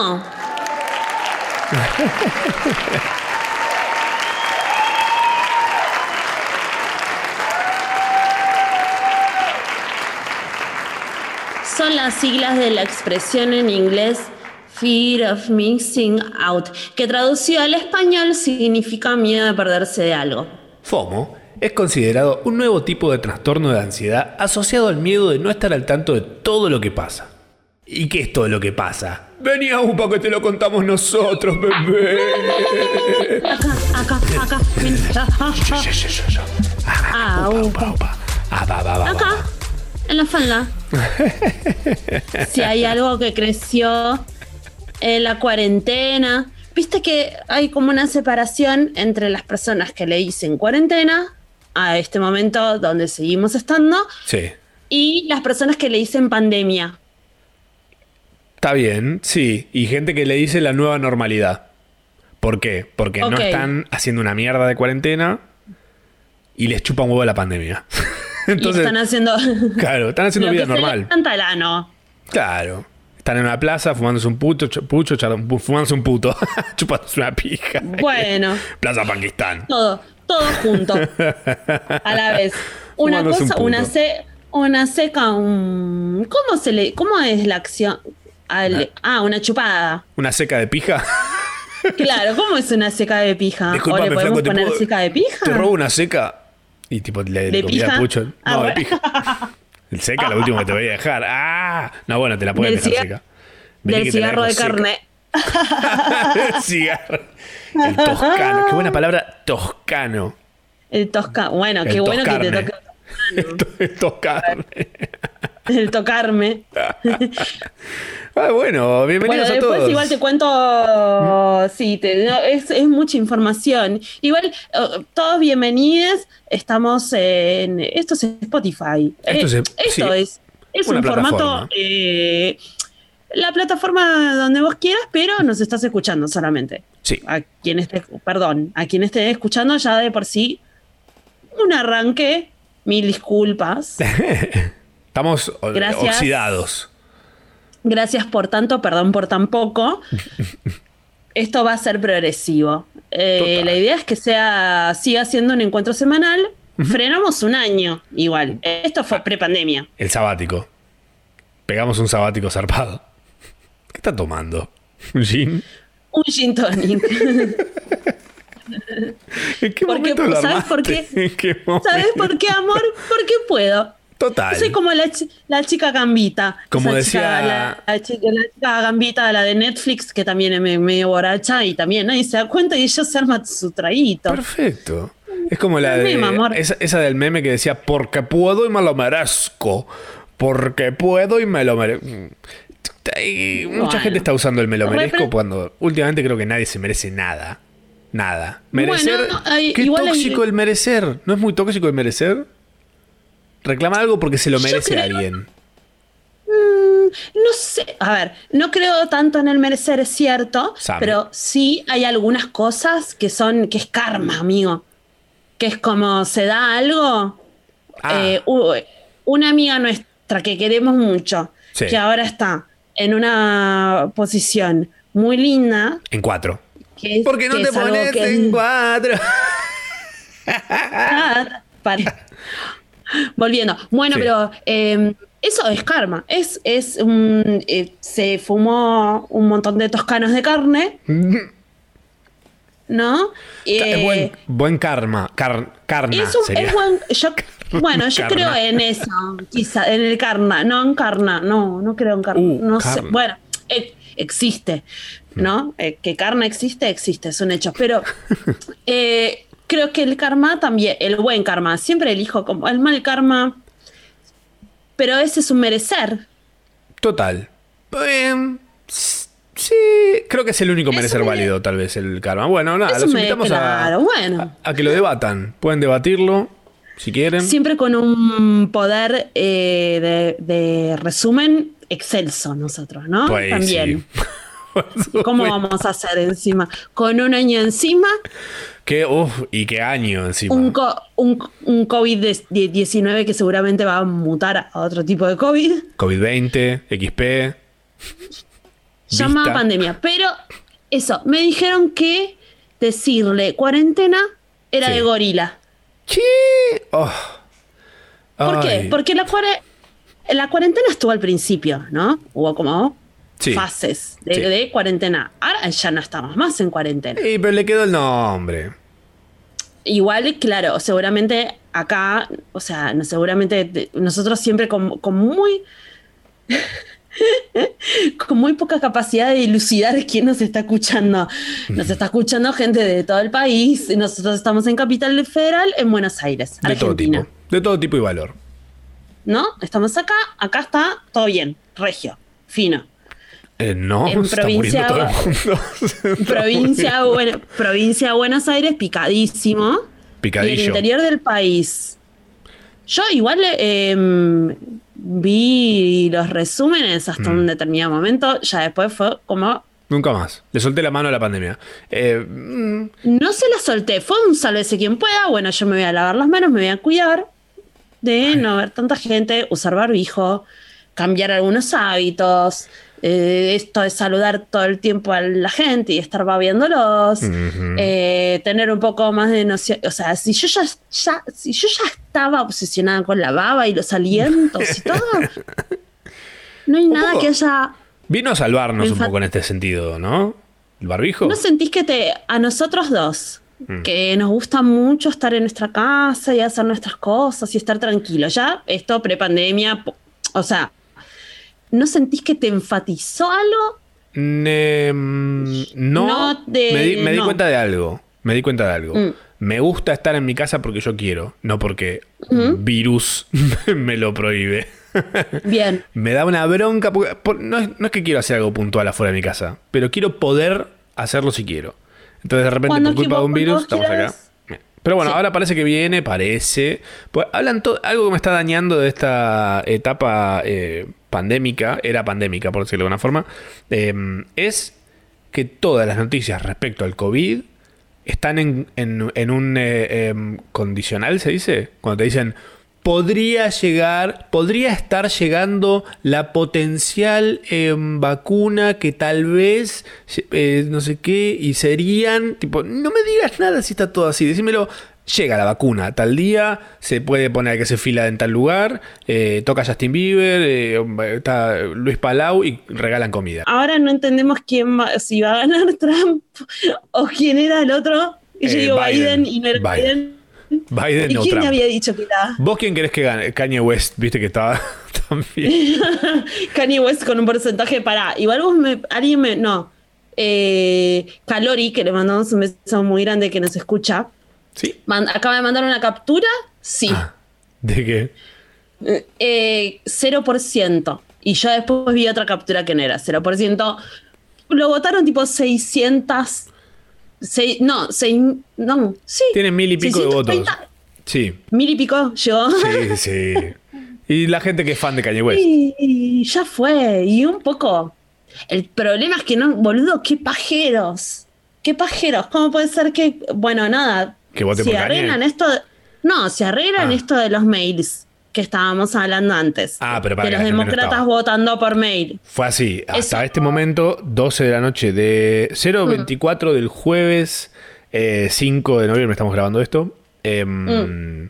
Son las siglas de la expresión en inglés Fear of Missing Out, que traducido al español significa miedo de perderse de algo. FOMO es considerado un nuevo tipo de trastorno de ansiedad asociado al miedo de no estar al tanto de todo lo que pasa. ¿Y qué es todo lo que pasa? Vení a para que te lo contamos nosotros, bebé. Acá, acá, acá. ven. Ah, upa. Ah, va, va, va, Acá, en la falda. si hay algo que creció en la cuarentena. Viste que hay como una separación entre las personas que le dicen cuarentena a este momento donde seguimos estando Sí. y las personas que le dicen pandemia. Está bien, sí. Y gente que le dice la nueva normalidad. ¿Por qué? Porque no están haciendo una mierda de cuarentena y les chupa un huevo la pandemia. Entonces, y están haciendo. claro, están haciendo vida normal. canta el ano. Claro. Están en una plaza fumándose un puto, ch- pucho, fumándose un puto, chupándose una pija. Bueno, Plaza Pakistán. todo, todo junto. A la vez. Una Fumándose un cosa, una, se, una seca, un. ¿Cómo se le. ¿Cómo es la acción? Al- ah, una chupada. Una seca de pija. Claro, ¿cómo es una seca de pija? Disculpame, ¿O le podemos flaco, ¿te poner puedo- seca de pija? Te robo una seca y tipo le, ¿De pija? pucho. Ah, No, de bueno. pija. El seca es lo último que te voy a dejar. Ah, no, bueno, te la puedes dejar seca. Vení Del cigarro de seca. carne. El cigarro. El toscano. Qué buena palabra, toscano. El tosca. Bueno, El qué bueno que te toscarne. toque el toscano. El toscano. el tocarme. Ah, bueno, Bueno, bienvenidos a después todos. igual te cuento, sí, te- no, es, es mucha información. Igual, eh, todos bienvenidos, estamos en, esto es Spotify. Esto es- Eh, esto sí, es, es un formato, eh, la plataforma donde vos quieras, pero nos estás escuchando solamente. Sí. A quien esté, perdón, a quien esté escuchando ya de por sí, un arranque, mil disculpas. Estamos Gracias. oxidados. Gracias por tanto, perdón por tan poco. Esto va a ser progresivo. Eh, la idea es que sea, siga siendo un encuentro semanal. Frenamos un año igual. Esto Ah. fue prepandemia. El sabático. Pegamos un sabático zarpado. ¿Qué está tomando? ¿Un gin? Un gin tonic. ¿En qué Porque, ¿sabes por qué? ¿Sabes por qué, amor? Porque puedo. Total. Soy como la, chi- la chica gambita. Como decía- chica, la, la chica, la chica gambita, la de Netflix, que también es me- medio borracha y también nadie se da cuenta y ella se arma su traguito. Perfecto. Es como la de. meme. Esa, esa del meme que decía, porque puedo y me lo merezco. Porque puedo y me lo merezco. Mucha Bueno. gente está usando el me lo merezco cuando últimamente creo que nadie se merece nada. Nada. Merecer. Bueno, hay- Qué igual hay- tóxico el merecer. ¿No es muy tóxico el merecer? Reclama algo porque se lo merece creo- alguien. No sé, a ver, no creo tanto en el merecer, es cierto, pero sí hay algunas cosas que son, que es karma, amigo. Que es como se da algo. Ah. eh, una amiga nuestra que queremos mucho, Sí. que ahora está en una posición muy linda. En cuatro. Que Porque no que te pones en cuatro. Ah, para. Volviendo. Bueno, Sí. pero eh, eso es karma. Es, es un, eh, se fumó un montón de toscanos de carne, ¿no? es Eh, buen, buen karma. Car, karma es un- sería. es buen- yo- bueno, yo creo en eso, quizá, en el karma, no en karma, no, no creo en karma, Uh, no sé, karma. Mm. bueno, existe, ¿no? Eh, que karma existe, existe, es un hecho, pero eh, creo que el karma también, el buen karma, siempre elijo como el mal karma, pero ese es un merecer. Total. Em, sí, creo que es el único merecer mere- válido, tal vez, el karma. Bueno, nada, los invitamos a- claro, bueno. a, a que lo debatan. Pueden debatirlo si quieren. Siempre con un poder eh, de, de resumen excelso nosotros, ¿no? Pues, También. sí. ¿Cómo vamos a hacer encima? Con un año encima, Qué, y qué año encima. un, co- un, un COVID-19 que seguramente va a mutar a otro tipo de COVID. COVID-20, XP. Llamada Vista. pandemia. Pero eso, me dijeron que decirle cuarentena era Sí. de gorila. ¿Qué? Oh. ¿Por Ay. qué? Porque la, cuare- la cuarentena estuvo al principio, ¿no? Hubo como Sí. fases de, Sí. de cuarentena. Ahora ya no estamos más en cuarentena. Sí, pero le quedó el nombre. Igual, claro, seguramente acá, o sea, seguramente te- nosotros siempre con, con muy. con muy poca capacidad de dilucidar quién nos está escuchando. Nos está escuchando gente de todo el país. Nosotros estamos en Capital Federal, en Buenos Aires, De todo tipo. De todo tipo y valor. ¿No? Estamos acá, acá está todo bien, regio, fino. Eh, no, En está provincia- todo el mundo. Provincia, bueno, provincia de Buenos Aires, picadísimo. Y el Picadillo. interior del país. Yo igual eh, vi los resúmenes hasta Mm. un determinado momento. Ya después fue como. Nunca más. Le solté la mano a la pandemia. Eh, mm, No se la solté. Fue un sálvese quien pueda. Bueno, yo me voy a lavar las manos, me voy a cuidar de no ver tanta gente, usar barbijo, cambiar algunos hábitos. Eh, esto de saludar todo el tiempo a la gente y estar babiándolos. Eh, tener un poco más de noción. O sea, si yo ya, ya- si yo ya estaba obsesionada con la baba y los alientos y todo, no hay nada poco. que haya. vino a salvarnos un poco en este sentido, ¿no? El barbijo. ¿No sentís que te, a nosotros dos, Mm. que nos gusta mucho estar en nuestra casa y hacer nuestras cosas y estar tranquilos? Ya, esto prepandemia, o sea, ¿no sentís que te enfatizó algo? Mm, no, No de- me, di, me di no. cuenta de algo. Me di cuenta de algo. Mm. Me gusta estar en mi casa porque yo quiero, no porque virus me lo prohíbe. Bien. me da una bronca. porque- por- no, es, no es que quiero hacer algo puntual afuera de mi casa, pero quiero poder hacerlo si quiero. Entonces, de repente, Cuando por culpa de un virus, estamos acá. Pero bueno, Sí. ahora parece que viene, parece. Pues hablan todo. Algo que me está dañando de esta etapa eh, pandémica, era pandémica, por decirlo de alguna forma, eh, es que todas las noticias respecto al COVID están en, en- un eh, em, condicional, se dice. Cuando te dicen, podría llegar, podría estar llegando la potencial em, vacuna que tal vez, eh, no sé qué, y serían, tipo, no me digas nada si está todo así, decímelo. Llega la vacuna tal día, se puede poner que se fila en tal lugar, eh, toca Justin Bieber, eh, está Luis Palau y regalan comida. Ahora no entendemos quién va, si va a ganar Trump o quién era el otro. Y yo Eh, digo Biden. Biden, y no era Biden. Biden. Biden ¿Y o quién Trump. había dicho que era? ¿Vos quién querés que gane? Kanye West, viste que estaba también. Kanye West con un porcentaje para. Igual vos me. Alguien me. No. Eh, Calori, que le mandamos un beso muy grande que nos escucha. ¿Sí? man- acaba de mandar una captura. Sí. Ah, ¿De qué? Eh, 0%. Y yo después vi otra captura que no era 0%. Lo votaron tipo 600. seis- no, seis, no, sí. Tiene mil y pico de votos. 630. Sí, Mil y pico llegó. sí, sí. Y la gente que es fan de Kanye West. Y ya fue. Y un poco. El problema es que no, boludo, qué pajeros. Qué pajeros. ¿Cómo puede ser que, bueno, nada. Que vote por arreglan esto. de- no, si arreglan Ah. esto de los mails que estábamos hablando antes. Ah, pero para de que los no demócratas votando por mail. Fue así. Hasta Eso. este momento, 12 de la noche de 024 del jueves eh, 5 de noviembre, estamos grabando esto. Em,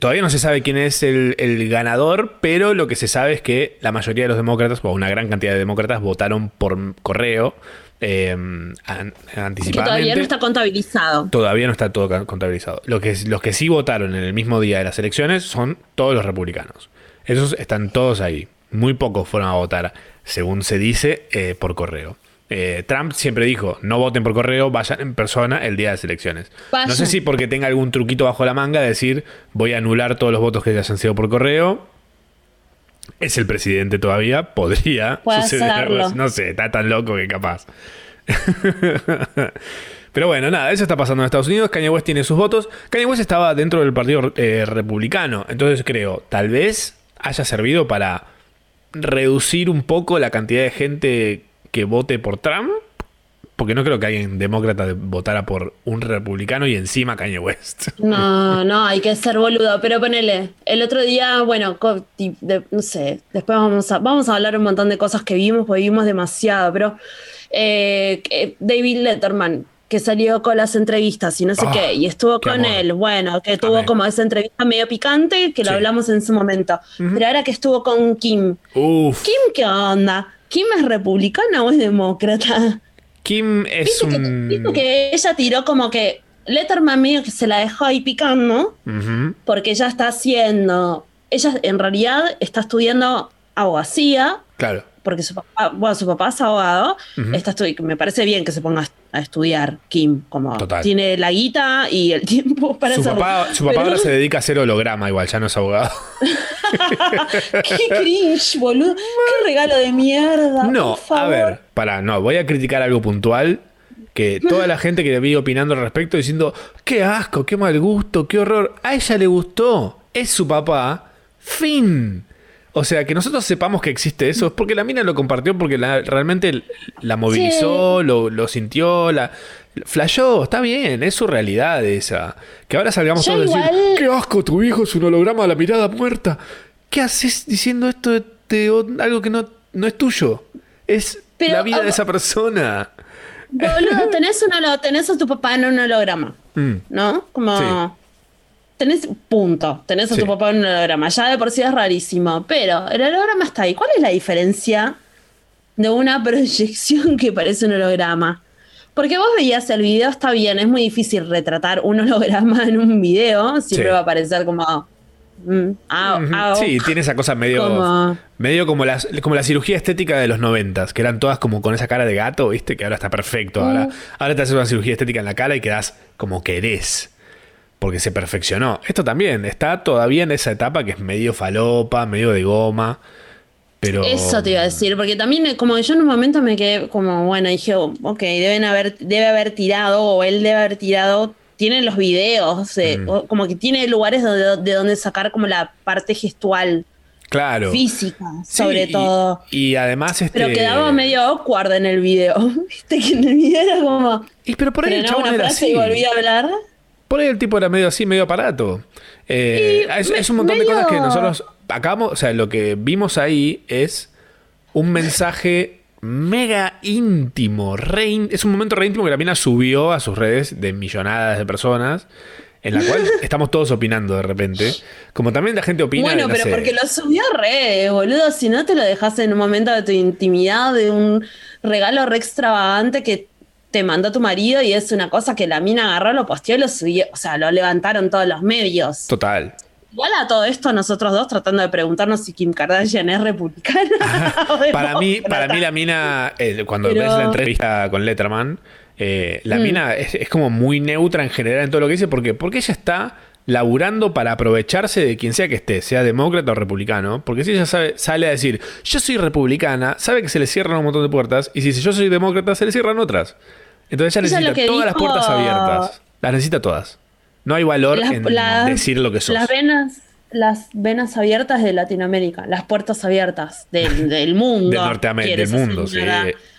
Todavía no se sabe quién es el, el ganador, pero lo que se sabe es que la mayoría de los demócratas, o una gran cantidad de demócratas, votaron por correo em, an- Que anticipadamente. todavía no está contabilizado. Todavía no está todo contabilizado. Lo que, los que sí votaron en el mismo día de las elecciones son todos los republicanos. Esos están todos ahí. Muy pocos fueron a votar, según se dice, eh, por correo. Eh, Trump siempre dijo, no voten por correo, vayan en persona el día de las elecciones. Vayan. No sé si porque tenga algún truquito bajo la manga de decir, voy a anular todos los votos que hayan sido por correo. Es el presidente todavía, podría Puede suceder. No sé, está tan loco que capaz. Pero bueno, nada, eso está pasando en Estados Unidos. Kanye West tiene sus votos. Kanye West estaba dentro del partido eh, republicano. Entonces creo, tal vez haya servido para reducir un poco la cantidad de gente que vote por Trump. Porque no creo que alguien demócrata votara por un republicano y encima Kanye West. No, no, hay que ser boludo. Pero ponele, el otro día, bueno, no sé, después vamos a, vamos a hablar un montón de cosas que vimos, porque vimos demasiado, pero eh, David Letterman, que salió con las entrevistas y no sé ah, qué, y estuvo con él, bueno, que tuvo como esa entrevista medio picante, que lo hablamos en su momento, pero ahora que estuvo con Kim, Kim, ¿qué onda? ¿Kim es republicana o es demócrata? Kim es un... Que, ella tiró como que Letterman medio que se la dejó ahí picando, porque ella está haciendo, ella en realidad está estudiando abogacía. Claro. Porque su papá, bueno, su papá es abogado. me parece bien que se ponga a estudiar Kim, como tiene la guita y el tiempo para su Papá, su papá ahora se dedica a hacer holograma, igual, ya no es abogado. Qué cringe, boludo. Qué regalo de mierda. No, a ver, para, no, voy a criticar algo puntual. Que toda la gente que vi opinando al respecto diciendo, qué asco, qué mal gusto, qué horror. A ella le gustó. Es su papá. Fin. O sea, que nosotros sepamos que existe eso es porque la mina lo compartió, porque realmente la movilizó, lo, sintió, la flashó, está bien, es su realidad esa. Que ahora salgamos todos a decir, qué asco, tu hijo es un holograma de la mirada muerta. ¿Qué haces diciendo esto de, algo que no, no es tuyo? Es la vida de esa persona. Boludo, tenés, tenés a tu papá en un holograma, mm. ¿no? Como tenés punto, tenés a tu papá en un holograma. Ya de por sí es rarísimo, pero el holograma está ahí. ¿Cuál es la diferencia de una proyección que parece un holograma? Porque vos veías el video, está bien, es muy difícil retratar un holograma en un video, siempre va a parecer como... Mm, sí, tiene esa cosa medio como, medio como, la, como la cirugía estética de los noventas, que eran todas como con esa cara de gato, ¿viste? Que ahora está perfecto. Ahora, mm. ahora te haces una cirugía estética en la cara y quedas como querés porque se perfeccionó. Esto también está todavía en esa etapa que es medio falopa, medio de goma. Pero... Eso te iba a decir, porque también como yo en un momento me quedé como, bueno, dije, ok, deben haber, debe haber tirado, o él debe haber tirado, tiene los videos, mm. como que tiene lugares de donde sacar como la parte gestual. Claro. Física, sobre todo. Y además este... Pero quedaba medio awkward en el video. Viste que en el video era como... Y pero por ahí el chabón era así. y volvía a hablar. Por ahí el tipo era medio así, medio aparato. Eh, es, un montón de cosas que nosotros acabamos, o sea, lo que vimos ahí es un mensaje mega íntimo, es un momento re íntimo que la mina subió a sus redes de millonadas de personas, en la cual estamos todos opinando de repente. Como también la gente opina. Bueno, pero porque lo subió re, boludo, si no te lo dejas en un momento de tu intimidad, de un regalo re extravagante que te mandó tu marido y es una cosa que la mina agarró, lo posteó y lo subió, o sea, lo levantaron todos los medios. Total. Igual a todo esto, nosotros dos tratando de preguntarnos si Kim Kardashian es republicana. para, mí, para mí, la mina, eh, cuando ves la entrevista con Letterman, eh, la mm. mina es, como muy neutra en general en todo lo que dice, porque, porque ella está laburando para aprovecharse de quien sea que esté, sea demócrata o republicano, porque si ella sale a decir, yo soy republicana, sabe que se le cierran un montón de puertas, y si dice yo soy demócrata, se le cierran otras. Entonces ella necesita todas las puertas abiertas. Las necesita todas. No hay valor en decir lo que sos. Las venas, las venas abiertas de Latinoamérica, las puertas abiertas del, mundo. de Norteamérica, del mundo, sí.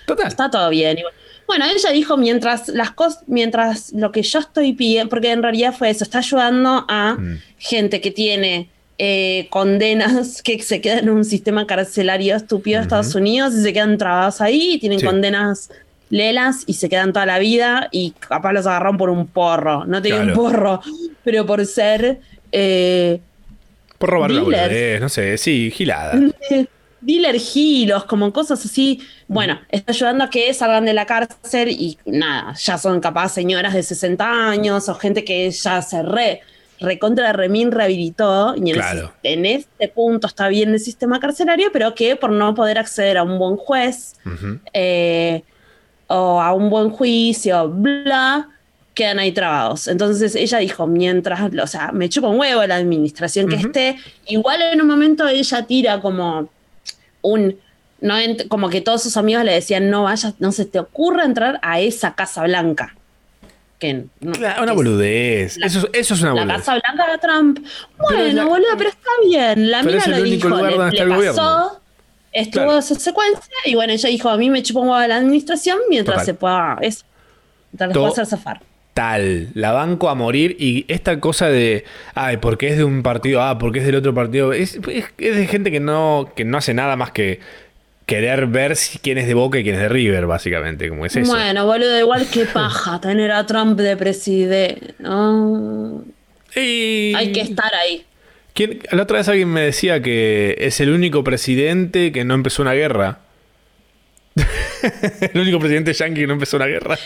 Total. Está todo bien. Bueno, ella dijo mientras las cosas, mientras lo que yo estoy pidiendo, porque en realidad fue eso, está ayudando a mm. gente que tiene eh, condenas que se quedan en un sistema carcelario estúpido de Estados Unidos y se quedan trabados ahí y tienen condenas lelas y se quedan toda la vida y capaz los agarraron por un porro. No tenía un porro, pero por ser. Eh, por robar no sé, sí, gilada. Dealer gilos, como cosas así. Bueno, está ayudando a que salgan de la cárcel y nada, ya son capaz señoras de 60 años o gente que ya se re, recontra remín rehabilitó y en, este punto está bien el sistema carcelario, pero que por no poder acceder a un buen juez, o a un buen juicio, bla, quedan ahí trabados. Entonces ella dijo, mientras, o sea, me chupa un huevo la administración que esté, igual en un momento ella tira como un, no como que todos sus amigos le decían, no vayas, no se te ocurra entrar a esa Casa Blanca. Que una boludez. eso, eso, es una boludez. La Casa Blanca de Trump. Bueno, boludo, pero está bien. La mina lo dijo. Le, le pasó Estuvo Claro. esa secuencia y bueno, ella dijo, a mí me chupó la administración mientras Total. se pueda, eso, mientras pueda hacer zafar. Tal, la banco a morir y esta cosa de, ay, porque es de un partido, ah, porque es del otro partido, es, es- es de gente que no, que no hace nada más que querer ver si quién es de Boca y quién es de River, básicamente, como es eso. Bueno, boludo, igual que paja tener a Trump de presidente. ¿no? Y- Hay que estar ahí. ¿Quién- La otra vez alguien me decía que es el único presidente que no empezó una guerra. el único presidente yankee que no empezó una guerra.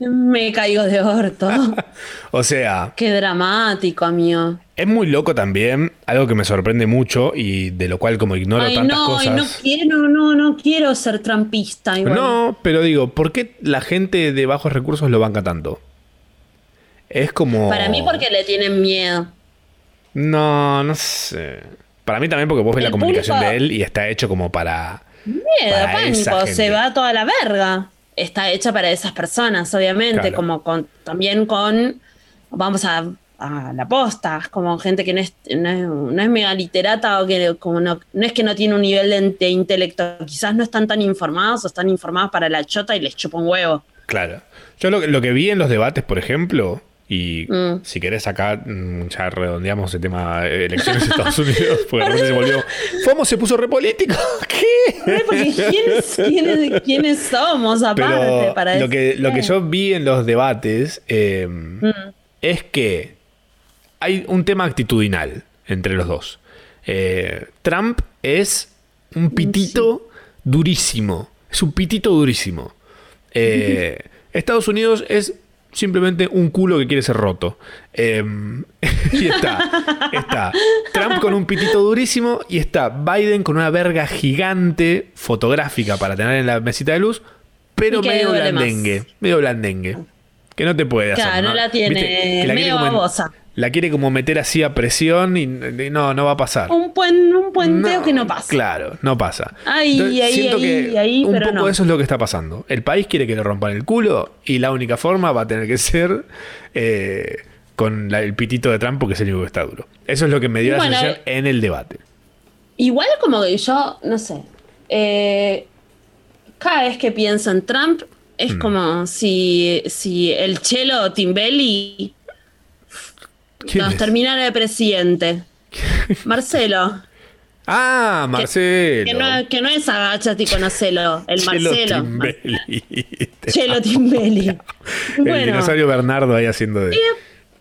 Me caigo de orto. O sea, Qué dramático, amigo. es muy loco también, algo que me sorprende mucho y de lo cual como ignoro Ay, tantas no, cosas. no quiero, no, no quiero ser trampista. Igual. No, pero digo, ¿por qué la gente de bajos recursos lo banca tanto? Es como... Para mí porque le tienen miedo. No, no sé. Para mí también porque vos ves la comunicación público- de él y está hecho como para... Miedo, Para esa pánico, gente. se va toda la verga. Está hecha para esas personas, obviamente, Claro. como con, también con, vamos a, a la posta, como gente que no es, no es, no es mega literata o que como no, no es que no tiene un nivel de, de intelecto, quizás no están tan informados o están informados para la chota y les chupa un huevo. Claro. Yo lo, lo que vi en los debates, por ejemplo, y Mm. si querés acá mm, ya redondeamos el tema de elecciones de Estados Unidos, porque de repente se volvió... FOMO se puso repolítico. ¿Qué? Porque ¿quiénes, quiénes, quiénes somos aparte para lo que, lo que yo vi en los debates eh, Mm. es que hay un tema actitudinal entre los dos. Eh, Trump es un pitito durísimo. Es un pitito durísimo. Eh, Estados Unidos es simplemente un culo que quiere ser roto. Eh, y está, está Trump con un pitito durísimo y está Biden con una verga gigante fotográfica para tener en la mesita de luz, pero medio blandengue. Medio blandengue. Que no te puede hacer. Claro, no la tiene Que la quiere medio babosa. La quiere como meter así a presión y y no, no va a pasar. Un, puen- un puenteo que no pasa. Claro, no pasa. Ahí, siento ahí, que ahí, un pero poco no. eso es lo que está pasando. El país quiere que le rompan el culo y la única forma va a tener que ser eh, con la- el pitito de Trump porque es el único que está duro. Eso es lo que me dio Bueno, la sensación en el debate. Igual como que yo, no sé, eh, cada vez que pienso en Trump Mm. es como si, si el chelo Timbelli ¿Quién nos es? terminara de presidente. Marcelo. Ah, Marcelo. Que no, que no es agachate y conocelo, el Chelo Marcelo. Timbelli. Chelo Timbelli. El bueno. dinosaurio Bernardo ahí haciendo de Y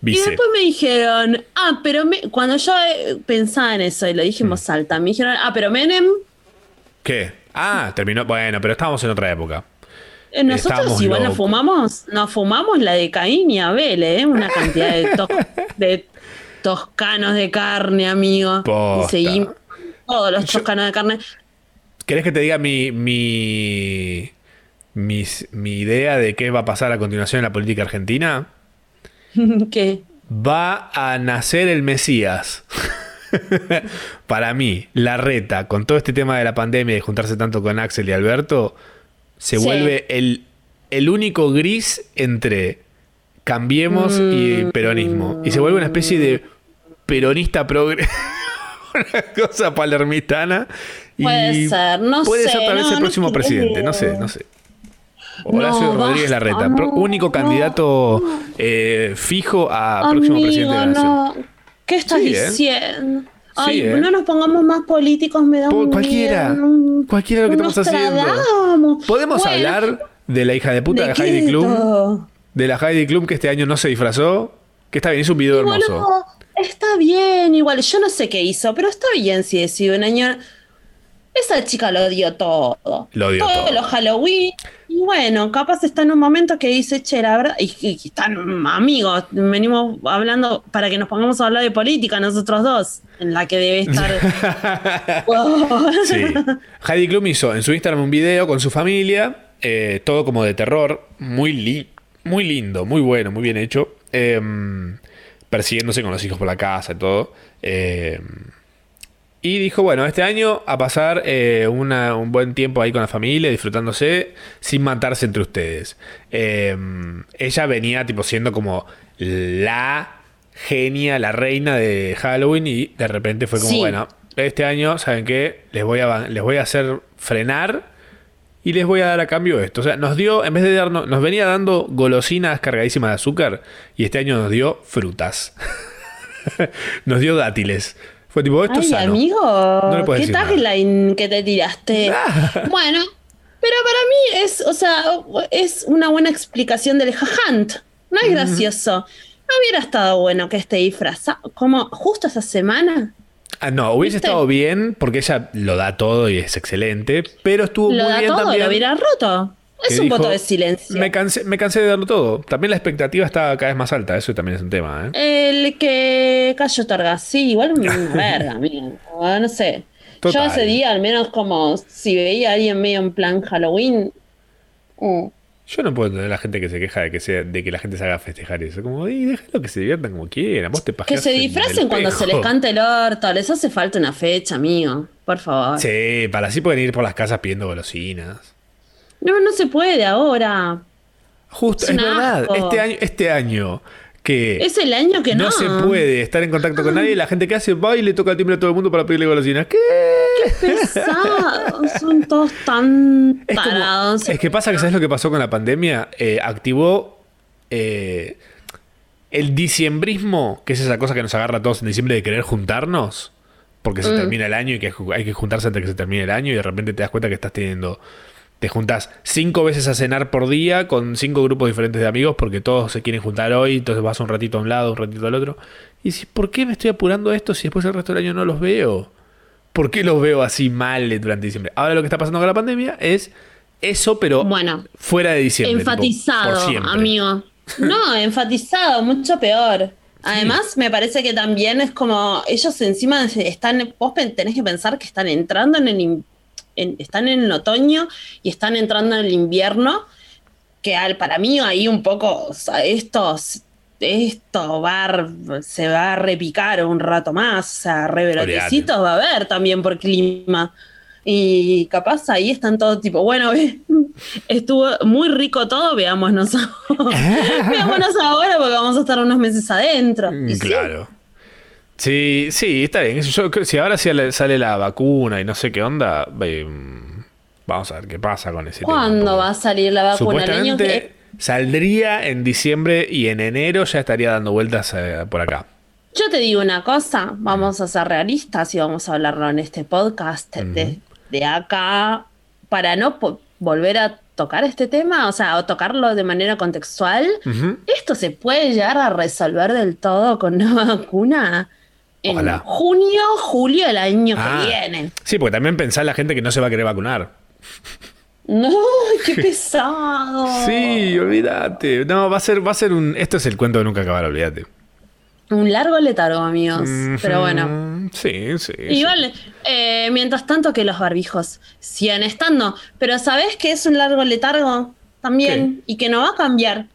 vice. después me dijeron, ah, pero me- cuando yo eh, pensaba en eso y lo dije en Mm. voz alta, me dijeron, ah, pero Menem, ¿Qué? Ah, terminó. Bueno, pero estábamos en otra época. Eh, nosotros Estamos igual nos fumamos, nos fumamos la de Caín y Abel, ¿eh? Una cantidad de, tos- de toscanos de carne, amigo. Posta. Y seguimos todos los toscanos de carne. ¿Querés que te diga mi, mi, mi, mi idea de qué va a pasar a continuación en la política argentina? que Va a nacer el Mesías. Para mí, la reta, con todo este tema de la pandemia y de juntarse tanto con Axel y Alberto, se Sí. vuelve el, el único gris entre cambiemos y Mm. peronismo. Y se vuelve una especie de peronista progre. una cosa palermitana. y Puede ser, no Puede sé, ser tal vez no, el próximo presidente, no sé, no sé. Horacio No, Rodríguez basta, Larreta, no, único no, candidato eh, fijo a próximo presidente de la nación. ¿Qué estás Sí, ¿eh? Ay, ¿eh? no nos pongamos más políticos, me da un cualquiera, miedo. cualquiera lo que estamos haciendo. ¿Podemos Bueno, hablar de la hija de puta de, ¿de Heidi Klum? todo? De la Heidi Klum que este año no se disfrazó. Que está bien, hizo un video hermoso. está bien, igual. Yo no sé qué hizo, pero está bien si decidió un año. Esa chica lo dio todo. Lo dio todo. los Halloween. Y bueno, capaz está en un momento que dice, che, la verdad. Y, y- están amigos. Venimos hablando para que nos pongamos a hablar de política nosotros dos. En la que debe estar. Wow. Sí. Heidi Klum hizo en su Instagram un video con su familia, eh, todo como de terror, muy, li- muy lindo, muy bueno, muy bien hecho, eh, persiguiéndose con los hijos por la casa y todo. eh, y dijo, bueno, este año a pasar eh, una- un buen tiempo ahí con la familia, disfrutándose, sin matarse entre ustedes. Eh, ella venía tipo siendo como la genia, la reina de Halloween y de repente fue como, Sí. bueno, este año, ¿saben qué? Les voy a, les voy a hacer frenar y les voy a dar a cambio esto. O sea, nos dio, en vez de darnos, nos venía dando golosinas cargadísimas de azúcar y este año nos dio frutas. nos dio dátiles. Fue tipo, esto es Ay, sano. amigo, No le puedes qué tagline que te tiraste. bueno, pero para mí es, o sea, es una buena explicación del jajant. No es gracioso. No hubiera estado bueno que esté disfrazado. Como justo esa semana. Ah, no, hubiese ¿Viste? estado bien porque ella lo da todo y es excelente, pero estuvo Lo muy da bien todo, también. lo hubiera roto. Es un dijo, voto de silencio. Me cansé, me cansé de darlo todo. También la expectativa está cada vez más alta, eso también es un tema, ¿eh? El que cayó Torga, sí, igual una verga, amigo. Ah, No sé. Total. Yo ese día, al menos como si veía a alguien medio en plan Halloween. mm, Yo no puedo entender a la gente que se queja de que, sea, de que la gente se haga festejar eso. Como, y déjalo que se diviertan como quieran. Vos te Que se disfracen cuando se les cante el orto. Les hace falta una fecha, amigo. Por favor. Sí, para así pueden ir por las casas pidiendo golosinas. No, no se puede ahora. Justo, Es verdad. Este año, este año que Es el año que no. no se puede estar en contacto con nadie, la gente que hace va y le toca el timbre a todo el mundo para pedirle golosinas. ¿Qué? Pesados. Son todos tan Es, como- tarados. es que pasa que, ¿sabes lo que pasó con la pandemia? Eh, activó eh, el diciembrismo, que es esa cosa que nos agarra a todos en diciembre de querer juntarnos, porque Mm. se termina el año y que hay que juntarse antes de que se termine el año y de repente te das cuenta que estás teniendo... Te juntas cinco veces a cenar por día con cinco grupos diferentes de amigos porque todos se quieren juntar hoy, entonces vas un ratito a un lado, un ratito al otro. Y dices, ¿por qué me estoy apurando a esto si después el resto del año no los veo? ¿Por qué los veo así mal durante diciembre? Ahora lo que está pasando con la pandemia es eso, pero Bueno, fuera de diciembre. enfatizado, amigo. No, enfatizado, mucho peor. Además, me parece que también es como ellos encima están, vos tenés que pensar que están entrando en el, en- están en el otoño y están entrando en el invierno, que al, para mí ahí un poco, o sea, estos, esto va, a se va a repicar un rato más, o sea, rebrotecitos va a haber también por clima. Y capaz ahí están todos tipo, bueno, estuvo muy rico todo, veámonos ahora. veámonos ahora porque vamos a estar unos meses adentro. Y Claro. Sí, sí, está bien. Yo si ahora sale, sale la vacuna y no sé qué onda, eh, vamos a ver qué pasa con ese tema. ¿Cuándo va a salir la vacuna? El año que... saldría en diciembre y en enero ya estaría dando vueltas eh, por acá. Yo te digo una cosa, vamos a ser realistas y vamos a hablarlo en este podcast de, de acá para no volver a tocar este tema, o sea, o tocarlo de manera contextual. Esto se puede llegar a resolver del todo con una vacuna en Ojalá. junio, julio del año Ah, que viene. Sí, porque también pensá en la gente que no se va a querer vacunar. No, qué pesado. Sí, olvídate. No, va a ser, va a ser un. Esto es el cuento de nunca acabar, olvídate. Un largo letargo, amigos. Pero bueno. Sí, sí. sí. Igual, eh, mientras tanto que los barbijos sigan estando. Pero ¿sabés que es un largo letargo también? Y que no va a cambiar.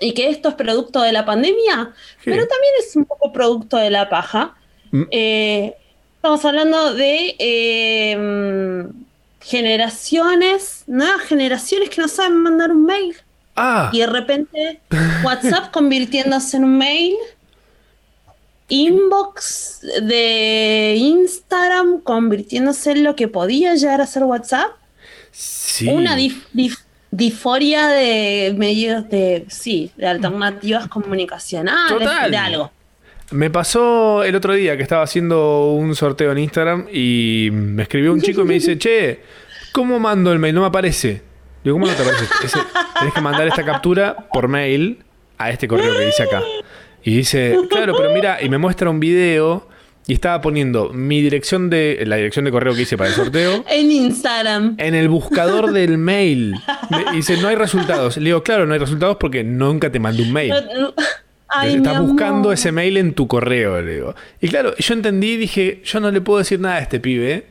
Y que esto es producto de la pandemia, pero también es un poco producto de la paja. Mm. Eh, estamos hablando de eh, generaciones, nuevas generaciones que no saben mandar un mail. Ah, Y de repente WhatsApp convirtiéndose en un mail. Inbox de Instagram convirtiéndose en lo que podía llegar a ser WhatsApp. sí. Una dif- dif- disforia de medios de, sí, de alternativas comunicacionales, Total. de algo. Me pasó el otro día que estaba haciendo un sorteo en Instagram y me escribió un chico y me dice, che, ¿cómo mando el mail? No me aparece. Digo, ¿cómo no te aparece? Ese- tenés que mandar esta captura por mail a este correo que dice acá. Y dice, claro, pero mira, y me muestra un video y estaba poniendo mi dirección de, la dirección de correo que hice para el sorteo En Instagram. en el buscador del mail. Me- dice, no hay resultados. Le digo, claro, no hay resultados porque nunca te mandé un mail. Ay, mi Estás buscando ese mail en tu correo, le digo. Y claro, yo entendí y dije, yo no le puedo decir nada a este pibe